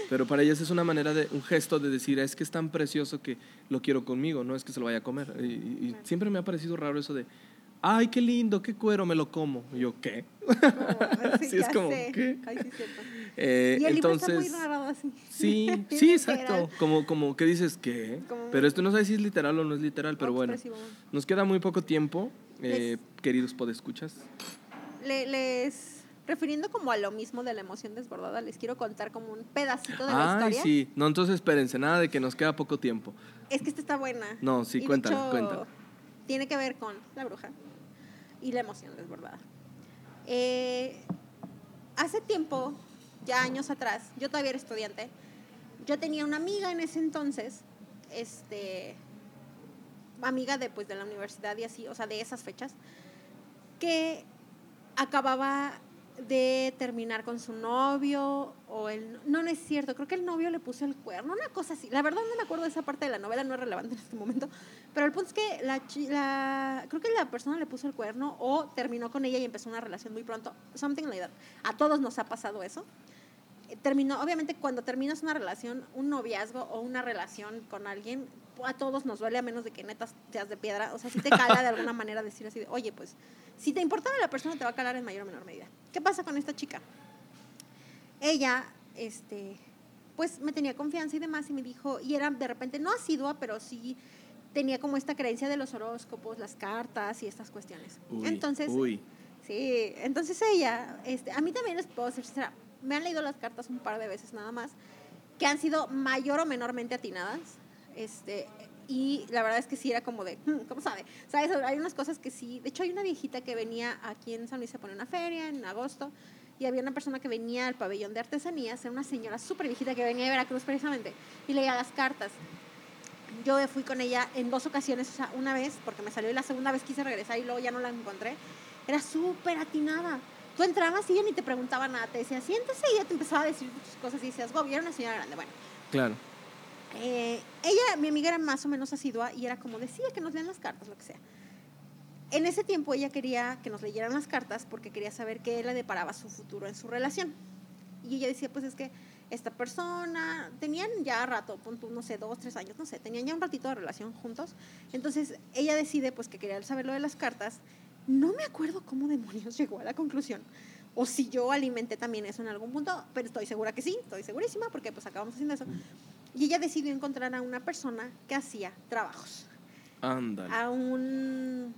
Pero para ellas es una manera de, un gesto de decir, es que es tan precioso que lo quiero conmigo, no es que se lo vaya a comer. Y, siempre me ha parecido raro eso de, ay, qué lindo, qué cuero, me lo como. Y yo, ¿qué? [LAUGHS] sí, es como, ¿qué? Ay, sí, [LAUGHS] eh, y el entonces, está muy raro así. Sí, [LAUGHS] sí, exacto. Como, como que dices, ¿qué? Pero esto no sé si es literal o no es literal, pero bueno. Nos queda muy poco tiempo, eh, queridos podescuchas les refiriendo como a lo mismo de la emoción desbordada, les quiero contar como un pedacito de la historia. sí. No, entonces espérense, nada de que nos queda poco tiempo. Es que esta está buena. No, sí, cuéntala, cuéntala. Tiene que ver con la bruja y la emoción desbordada. Eh, hace tiempo, ya años atrás, yo todavía era estudiante, yo tenía una amiga en ese entonces, este, amiga de, pues, de la universidad y así, o sea, de esas fechas, que acababa de terminar con su novio o el no no es cierto creo que el novio le puso el cuerno una cosa así. La verdad no me acuerdo de esa parte de la novela no es relevante en este momento pero el punto es que la, la creo que la persona le puso el cuerno o terminó con ella y empezó una relación muy pronto something like that. A todos nos ha pasado eso. Terminó obviamente cuando terminas una relación un noviazgo o una relación con alguien a todos nos duele a menos de que netas seas de piedra o sea si te cala de alguna [LAUGHS] manera decir así de, oye pues si te importaba la persona, te va a calar en mayor o menor medida. ¿Qué pasa con esta chica? Ella, este, pues me tenía confianza y demás y me dijo, y era de repente no asidua, pero sí tenía como esta creencia de los horóscopos, las cartas y estas cuestiones. entonces, sí, entonces ella, este, a mí también les puedo decir, me han leído las cartas un par de veces nada más, que han sido mayor o menormente atinadas. Este, y la verdad es que sí era como de, hmm, ¿cómo sabe? ¿Sabes? Hay unas cosas que sí. De hecho, hay una viejita que venía aquí en San Luis a poner una feria en agosto y había una persona que venía al pabellón de artesanías, era una señora súper viejita que venía de Veracruz precisamente y leía las cartas. Yo fui con ella en dos ocasiones, o sea, una vez porque me salió y la segunda vez quise regresar y luego ya no la encontré. Era súper atinada. Tú entrabas y ella ni te preguntaba nada, te decía, siéntese y ella te empezaba a decir tus cosas y decías, wow, y era una señora grande. Bueno. Claro eh, ella, mi amiga era más o menos asidua y era como decía que nos lean las cartas, lo que sea. En ese tiempo ella quería que nos leyeran las cartas porque quería saber qué le deparaba su futuro en su relación. Y ella decía, pues es que esta persona, tenían ya rato, no sé, dos, tres años, no sé, tenían ya un ratito de relación juntos. Entonces ella decide pues que quería saber lo de las cartas No me acuerdo cómo demonios [LAUGHS] llegó a la conclusión. O si yo alimenté también eso en algún punto, pero estoy segura que sí, estoy segurísima, porque pues acabamos haciendo eso. Y ella decidió encontrar a una persona que hacía trabajos. Ándale. A un...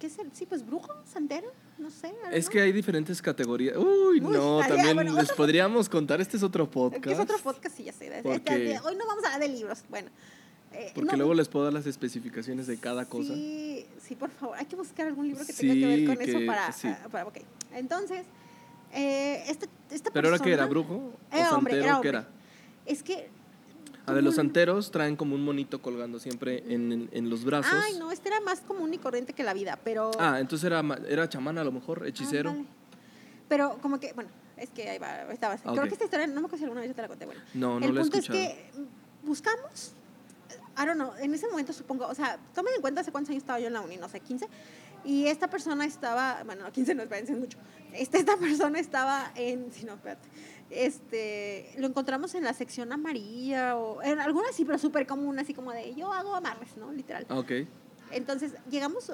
¿Qué es el? Sí, pues brujo, santero, no sé. Es ¿no? que hay diferentes categorías. Uy, no, [LAUGHS] estaría- también bueno, les podríamos contar. Este es otro Que podcast. es otro podcast, sí, ya sé. Porque- hoy no vamos a hablar de libros. Bueno. eh, Porque no, luego les puedo dar las especificaciones de cada cosa. Sí, sí, por favor. Hay que buscar algún libro que Sí, tenga que ver con que- eso para, sí. ah, para- ok. Entonces, eh, este, esta ¿Pero persona... era? ¿Brujo? Era ¿O hombre, santero? era ¿Qué era? Es que... A ver, los santeros traen como un monito colgando siempre en, en- en los brazos. Ay, no, este era más común y corriente que la vida, pero... Ah, entonces era, era chamán a lo mejor, hechicero. Ándale. Pero como que, bueno, es que ahí va, estaba. Ah, Creo que esta historia, no me acuerdo si alguna vez yo te la conté. Bueno, No, no el he punto escuchado. es que buscamos, I don't know, en ese momento supongo, o sea, tomen en cuenta hace cuántos años estaba yo en la uni, no sé, 15. Y esta persona estaba, bueno, no, 15 no, es mucho. Este, esta [LAUGHS] persona estaba en, sí, no, espérate. Este, lo encontramos en la sección amarilla o en alguna así, pero súper común, así como de yo hago amarres, ¿no? Literal. Ah, ok. Entonces llegamos,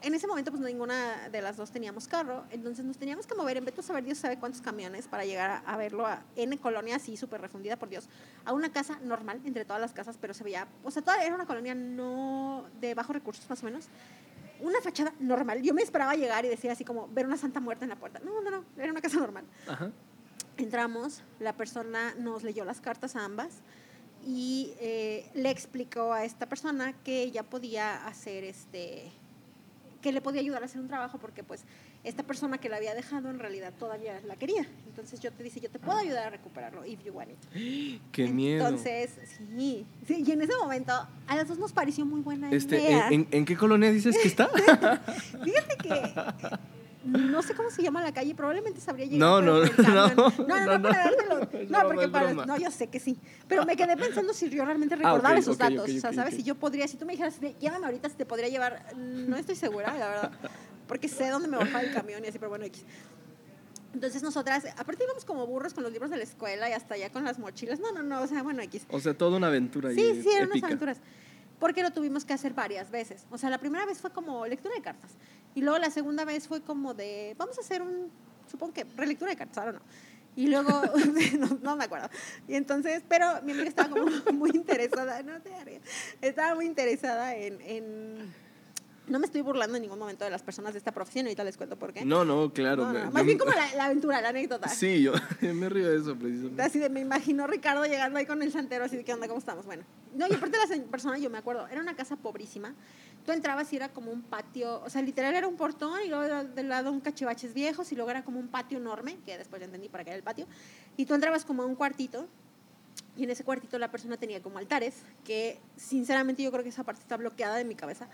en ese momento pues ninguna de las dos teníamos carro, entonces nos teníamos que mover en Beto saber Dios sabe cuántos camiones para llegar a, a verlo a, en colonia así súper refundida por Dios, a una casa normal entre todas las casas, pero se veía, o sea, toda, era una colonia no de bajos recursos más o menos, una fachada normal. Yo me esperaba llegar y decir así como ver una santa muerta en la puerta. No, no, no, era una casa normal. Ajá. Entramos, la persona nos leyó las cartas a ambas y eh, le explicó a esta persona que ella podía hacer este que le podía ayudar a hacer un trabajo porque pues esta persona que la había dejado en realidad todavía la quería. Entonces yo te dice, yo te puedo ayudar a recuperarlo if you want it. [GASPS] Qué miedo. Entonces, sí, sí, y en ese momento a las dos nos pareció muy buena Este, idea. ¿en, qué colonia dices que está? [LAUGHS] Fíjate que no sé cómo se llama la calle, probablemente sabría llegar. No, no, [LAUGHS] no, no, no, no, no, para dártelo. [LAUGHS] No, porque para, no, yo sé que sí, pero me quedé pensando si yo realmente [LAUGHS] Ah, recordaba esos datos, o sea, ¿sabes? Si yo podría, si tú me dijeras, llévame ahorita, si te podría llevar, no estoy segura, la verdad, porque sé dónde me bajaba el camión y así, pero bueno, X. Entonces nosotras, aparte íbamos como burros con los libros de la escuela y hasta allá con las mochilas, no, no, no, o sea, bueno, X. O sea, toda una aventura Sí, sí, eran unas aventuras. Porque lo tuvimos que hacer varias veces. O sea, la primera vez fue como lectura de cartas. Y luego la segunda vez fue como de, vamos a hacer un, supongo que relectura de cartas, ahora no. Y luego, [LAUGHS] no, me acuerdo. Y entonces, pero mi amiga estaba como [LAUGHS] muy interesada, no te estaba muy interesada en- no me estoy burlando en ningún momento de las personas de esta profesión, ahorita les cuento por qué. No, no, claro. No, no, me- más yo- bien como la, la aventura, la anécdota. Sí, yo, [LAUGHS] me río de eso precisamente. Así de, me imagino Ricardo llegando ahí con el santero, así de, ¿qué onda? ¿Cómo estamos? Bueno, no, y aparte la persona, yo me acuerdo, era una casa pobrísima. Tú entrabas y era como un patio, o sea, literal era un portón y luego del lado un cachivaches viejos y luego era como un patio enorme, que después ya entendí para qué era el patio. Y tú entrabas como a un cuartito y en ese cuartito la persona tenía como altares, que sinceramente yo creo que esa parte está bloqueada de mi cabeza.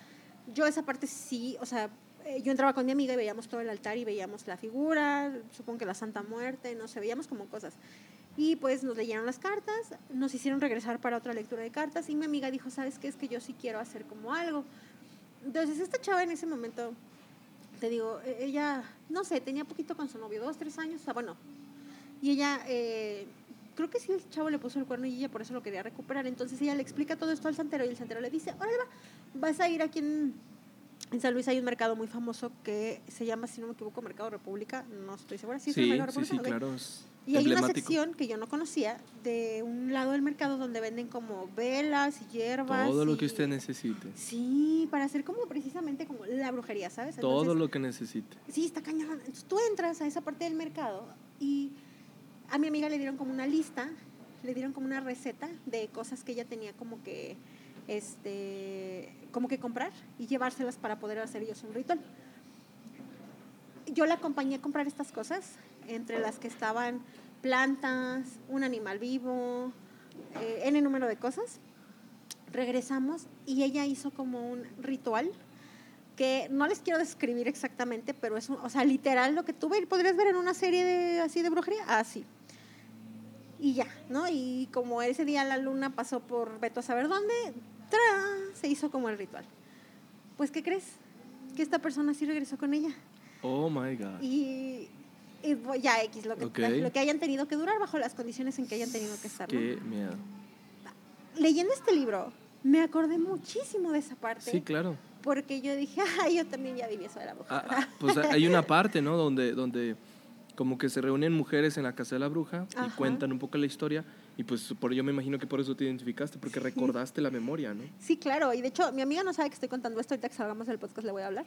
Yo esa parte sí, o sea, eh, yo entraba con mi amiga y veíamos todo el altar y veíamos la figura, supongo que la Santa Muerte, no sé, veíamos como cosas. Y pues nos leyeron las cartas, nos hicieron regresar para otra lectura de cartas y mi amiga dijo, ¿sabes qué? Es que yo sí quiero hacer como algo. Entonces esta chava en ese momento, te digo, e- ella, no sé, tenía poquito con su novio, dos, tres años, o sea, bueno. Y ella, eh, creo que sí el chavo le puso el cuerno y ella por eso lo quería recuperar. Entonces ella le explica todo esto al santero y el santero le dice, órale va, vas a ir aquí en, en San Luis hay un mercado muy famoso que se llama, si no me equivoco, Mercado República, no estoy segura. Sí, es el Sí, Mercado sí, sí, claro. Es Y hay una sección que yo no conocía de un lado del mercado donde venden como velas y hierbas. Todo lo que usted necesite. Sí, para hacer como precisamente como la brujería, ¿sabes? Todo lo que necesite. Sí, está cañón. Entonces tú entras a esa parte del mercado y a mi amiga le dieron como una lista, le dieron como una receta de cosas que ella tenía como que este como que comprar y llevárselas para poder hacer ellos un ritual. Yo la acompañé a comprar estas cosas, entre las que estaban plantas, un animal vivo, eh, N número de cosas. Regresamos y ella hizo como un ritual que no les quiero describir exactamente, pero es, o sea, literal lo que tú ver- podrías ver en una serie de, así de brujería, así. Y ya, ¿no? Y como ese día la luna pasó por Beto a saber dónde, ¡tra! se hizo como el ritual. Pues, ¿qué crees? Que esta persona sí regresó con ella. Oh my God. Y, y ya X, lo que, Ok. lo que hayan tenido que durar bajo las condiciones en que hayan tenido que estar. ¿no? Qué miedo. leyendo este libro, me acordé muchísimo de esa parte. Sí, claro. Porque yo dije, [LAUGHS] ay, yo también ya viví eso de la bruja. Ah, ah, pues hay una [LAUGHS] parte, ¿no? Donde, donde como que se reúnen mujeres en la casa de la bruja y cuentan un poco la historia. Y pues por yo me imagino que por eso te identificaste, porque recordaste la memoria, ¿no? Sí, claro. Y de hecho, mi amiga no sabe que estoy contando esto. Ahorita que salgamos del podcast le voy a hablar.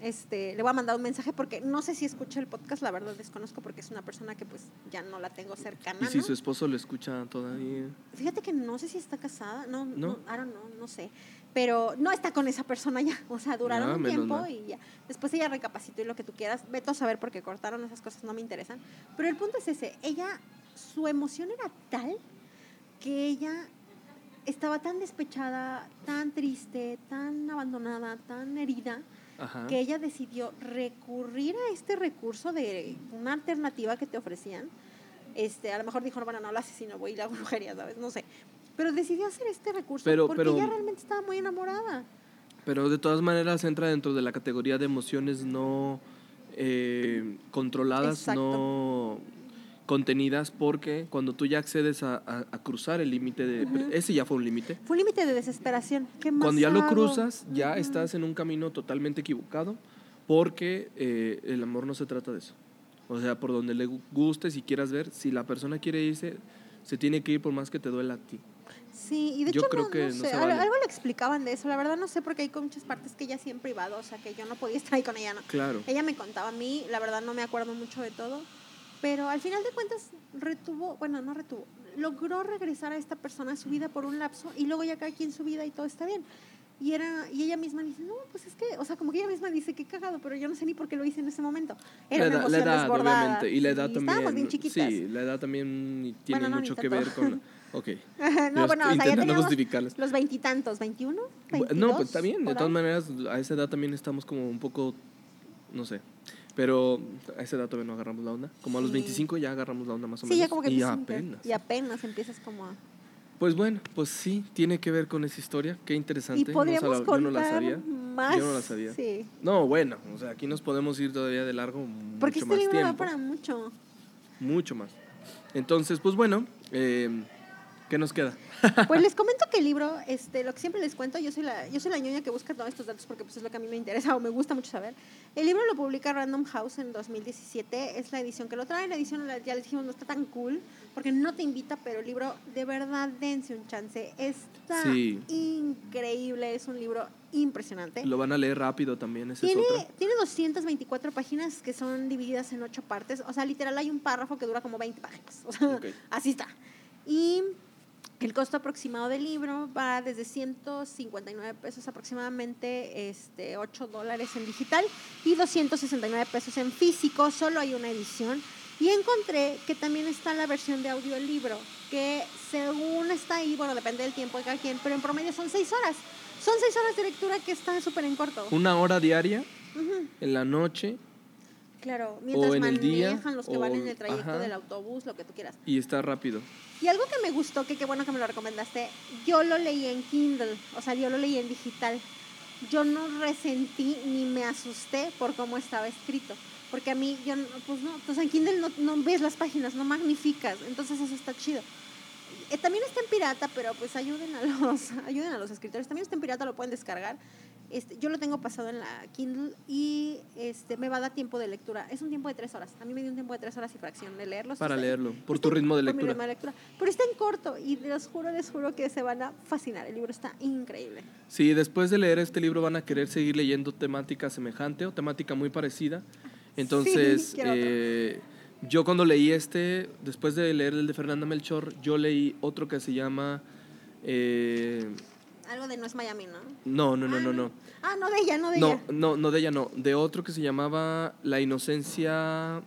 Este, le voy a mandar un mensaje porque no sé si escucha el podcast, la verdad desconozco porque es una persona que pues ya no la tengo cercana. Y si ¿no? su esposo lo escucha todavía. Fíjate que no sé si está casada, no, no, ¿No? I don't know, no sé. Pero no está con esa persona ya, o sea, duraron Ah, un tiempo y ya. Después ella recapacitó y lo que tú quieras, vete a saber porque cortaron esas cosas, no me interesan. Pero el punto es ese, ella, su emoción era tal que ella estaba tan despechada, tan triste, tan abandonada, tan herida, Ajá. que ella decidió recurrir a este recurso de una alternativa que te ofrecían. Este, a lo mejor dijo, bueno, no lo asesino, voy a ir a la brujería, ¿sabes? No sé. Pero decidió hacer este recurso Pero- porque pero- ella realmente estaba muy enamorada. Pero de todas maneras entra dentro de la categoría de emociones no eh, controladas, Exacto. no contenidas, porque cuando tú ya accedes a, a- a cruzar el límite de... Ujú. Ese ya fue un límite. Fue un límite de desesperación. ¿Qué más Cuando ya lo hago? cruzas, ya Ujú. estás en un camino totalmente equivocado, porque eh, el amor no se trata de eso. O sea, por donde le gu- guste, si quieras ver, si la persona quiere irse, se tiene que ir por más que te duela a ti. Sí, y de Yo hecho creo no, que no no sé, algo, vale. algo le explicaban de eso. La verdad no sé porque hay muchas partes que ella sí en privado, o sea, que yo no podía estar ahí con ella, ¿no? Claro. Ella me contaba a mí, la verdad no me acuerdo mucho de todo, pero al final de cuentas retuvo, bueno, no retuvo, logró regresar a esta persona a su vida por un lapso y luego ya cada quien su vida y todo está bien. Y, era, y ella misma dice, no, pues es que, o sea, como que ella misma dice, qué cagado, pero yo no sé ni por qué lo hice en ese momento. Era la, una la emoción edad, desbordada. obviamente. Y la edad también. Estábamos bien chiquitas. Sí, la edad también tiene Bueno, no, mucho que ver con... [LAUGHS] Ok. no, Yo bueno, o sea, ya intentando teníamos justificarlas. los veintitantos, ¿veintiuno? No, pues está bien. De todas maneras, a esa edad también estamos como un poco, no sé. Pero a esa edad todavía no agarramos la onda. Como a los Sí. 25 ya agarramos la onda más o Sí, menos. ya como que y apenas. Y apenas empiezas como a... Pues bueno, pues sí, tiene que ver con esa historia. Qué interesante. Y No podríamos sala- contar yo no la sabía. más. Yo no la sabía. Sí. No, bueno, o sea, aquí nos podemos ir todavía de largo Porque mucho este más libro tiempo. para mucho. Mucho más. Entonces, pues bueno, eh, ¿qué nos queda? [LAUGHS] Pues les comento que el libro, este, lo que siempre les cuento, yo soy la, yo soy la ñoña que busca todos estos datos porque pues es lo que a mí me interesa o me gusta mucho saber. El libro lo publica Random House en 2017, es la edición que lo trae, la edición ya les dijimos no está tan cool porque no te invita, pero el libro de verdad dense un chance, está Sí. increíble, es un libro impresionante. Lo van a leer rápido también, esa Tiene, es otra. tiene 224 páginas que son divididas en ocho partes. O sea, literal hay un párrafo que dura como 20 páginas. [LAUGHS] O sea, así está. Y el costo aproximado del libro va desde 159 pesos aproximadamente, este, 8 dólares en digital y 269 pesos en físico. Solo hay una edición. Y encontré que también está la versión de audiolibro, que según está ahí, bueno, depende del tiempo de cada quien, pero en promedio son 6 horas. Son 6 horas de lectura que están súper en corto. Una hora diaria en la noche Claro, mientras en el día, manejan los que van o- en el trayecto ajá. del autobús, lo que tú quieras. y está rápido. Y algo que me gustó, que qué bueno que me lo recomendaste, yo lo leí en Kindle, o sea, yo lo leí en digital. Yo no resentí ni me asusté por cómo estaba escrito. Porque a mí, yo, pues no, pues en Kindle no, no ves las páginas, no magnificas, entonces eso está chido. Eh, también está en pirata, pero pues ayuden a los, [LAUGHS] ayuden a los escritores. También está en pirata, lo pueden descargar. Este, yo lo tengo pasado en la Kindle y este, me va a dar tiempo de lectura. Es un tiempo de tres horas. A mí me dio un tiempo de tres horas y fracción de leerlo. Para Está- leerlo, por está tu ritmo de por mi lectura. ritmo de lectura. Pero está en corto y les juro, les juro que se van a fascinar. El libro está increíble. Si después de leer este libro van a querer seguir leyendo temática semejante o temática muy parecida, entonces eh, yo cuando leí este, después de leer el de Fernanda Melchor, yo leí otro que se llama... eh, Algo de No es Miami, ¿no? no, no, no, no, no. Ah, no de ella, no de No, ella. no, no de ella no. De otro que se llamaba La inocencia...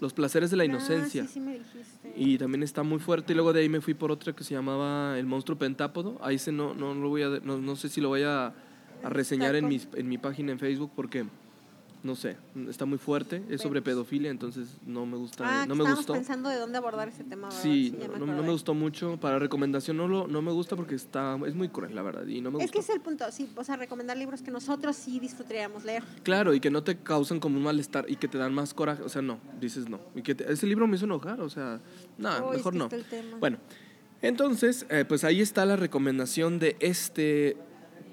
Los placeres de la inocencia. Ah, sí, sí me dijiste. Y también está muy fuerte. Y luego de ahí me fui por otra que se llamaba El monstruo pentápodo. Ahí se no, no, lo voy a, no, no sé si lo voy a, a reseñar en mi, en mi página en Facebook porque, no sé, está muy fuerte. Es sobre Vemos. pedofilia, entonces no me gusta. ah, no me gustó. pensando de dónde abordar ese tema. ¿verdad? Sí, no, me gustó mucho. Para recomendación no, lo, no me gusta porque está, es muy cruel, la verdad. Y no me Es que es el punto, sí, o sea, recomendar libros que nosotros sí disfrutaríamos leer. Claro, y que no te causan como un malestar y que te dan más coraje. O sea, no, dices no. Y que te- ese libro me hizo enojar, o sea, es mejor que no. está el tema. Bueno, Entonces, eh, pues ahí está la recomendación de este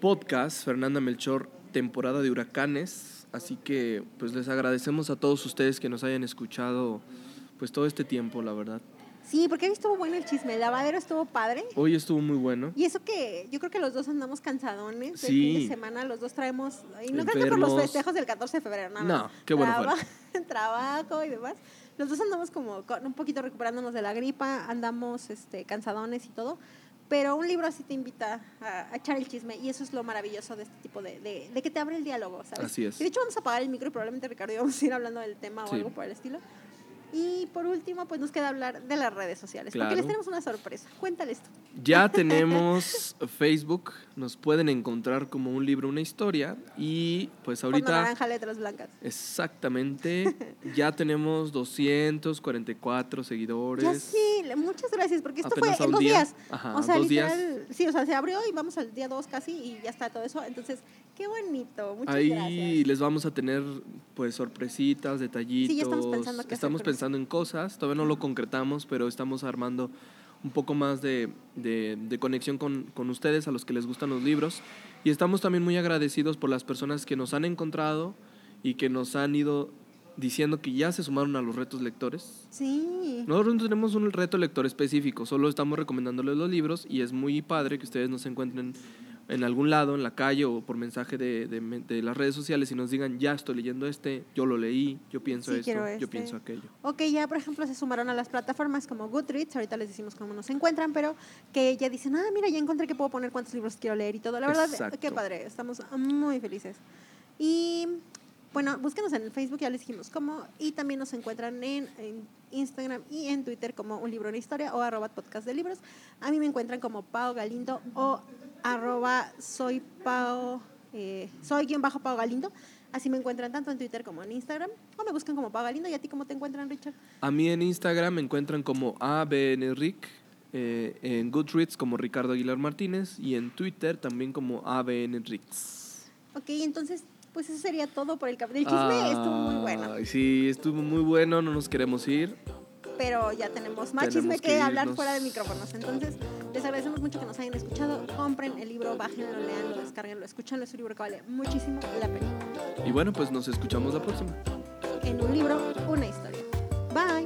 podcast, Fernanda Melchor, temporada de huracanes. Así que pues les agradecemos a todos ustedes que nos hayan escuchado pues todo este tiempo, la verdad. Sí, porque hoy estuvo bueno el chisme. El lavadero estuvo padre. Hoy estuvo muy bueno. Y eso que yo creo que los dos andamos cansadones. El Sí. fin de semana los dos traemos. Y no creo que por los Enfermos. festejos del 14 de febrero, nada. No, qué bueno Traba- [LAUGHS] Trabajo y demás. Los dos andamos como con- un poquito recuperándonos de la gripa. Andamos este, cansadones y todo. Pero un libro así te invita a, a echar el chisme. Y eso es lo maravilloso de este tipo de. de, de que te abre el diálogo, ¿sabes? Así es. Y de hecho, vamos a apagar el micro y probablemente Ricardo y vamos a ir hablando del tema o Sí. algo por el estilo. Y por último, pues nos queda hablar de las redes sociales. Claro. Porque les tenemos una sorpresa. Cuéntales tú. Ya [LAUGHS] tenemos Facebook, nos pueden encontrar como un libro, una historia. Y pues Fondo ahorita... naranja, letras blancas. Exactamente. [LAUGHS] Ya tenemos 244 seguidores. Ya sí, muchas gracias, porque esto Apenas fue en dos día. días. Ajá, o sea, dos días. sí, o sea, se abrió y vamos al día dos casi y ya está todo eso. Entonces, qué bonito, muchas Ahí gracias. les vamos a tener pues sorpresitas, detallitos. Sí, ya estamos pensando hacer Estamos. Pensando en cosas, todavía no lo concretamos, pero estamos armando un poco más de, de- de conexión con, con ustedes, a los que les gustan los libros. Y estamos también muy agradecidos por las personas que nos han encontrado y que nos han ido diciendo que ya se sumaron a los retos lectores. Sí. Nosotros no tenemos un reto lector específico, solo estamos recomendándoles los libros y es muy padre que ustedes nos encuentren en algún lado, en la calle o por mensaje de, de de las redes sociales y nos digan, ya estoy leyendo este, yo lo leí, yo pienso Sí, esto, yo este". pienso aquello. Ok, ya por ejemplo se sumaron a las plataformas como Goodreads, ahorita les decimos cómo nos encuentran, pero que ya dicen, ah, mira, ya encontré que puedo poner cuántos libros quiero leer y todo. La verdad, Exacto. qué padre, estamos muy felices. Y bueno, búsquenos en el Facebook, ya les dijimos cómo, y también nos encuentran en, en Instagram y en Twitter como un libro en historia o arroba podcast de libros. A mí me encuentran como Pao Galindo o arroba soy Pao, eh, soy guion bajo Pao Galindo. Así me encuentran tanto en Twitter como en Instagram. O me buscan como Pao Galindo. ¿Y a ti cómo te encuentran, Richard? A mí en Instagram me encuentran como ABNRick, eh, en Goodreads como Ricardo Aguilar Martínez y en Twitter también como ABNRix. Ok, entonces, pues eso sería todo por el cap- El chisme estuvo muy bueno. Sí, estuvo muy bueno, no nos queremos ir. Pero ya tenemos más Tenemos chisme que, que hablar fuera de micrófonos. Entonces, les agradecemos mucho que nos hayan escuchado. Compren el libro, bájenlo, leanlo, descarguenlo, escúchenlo. Es un libro que vale muchísimo la pena. Y bueno, pues nos escuchamos la próxima. En un libro, una historia. Bye.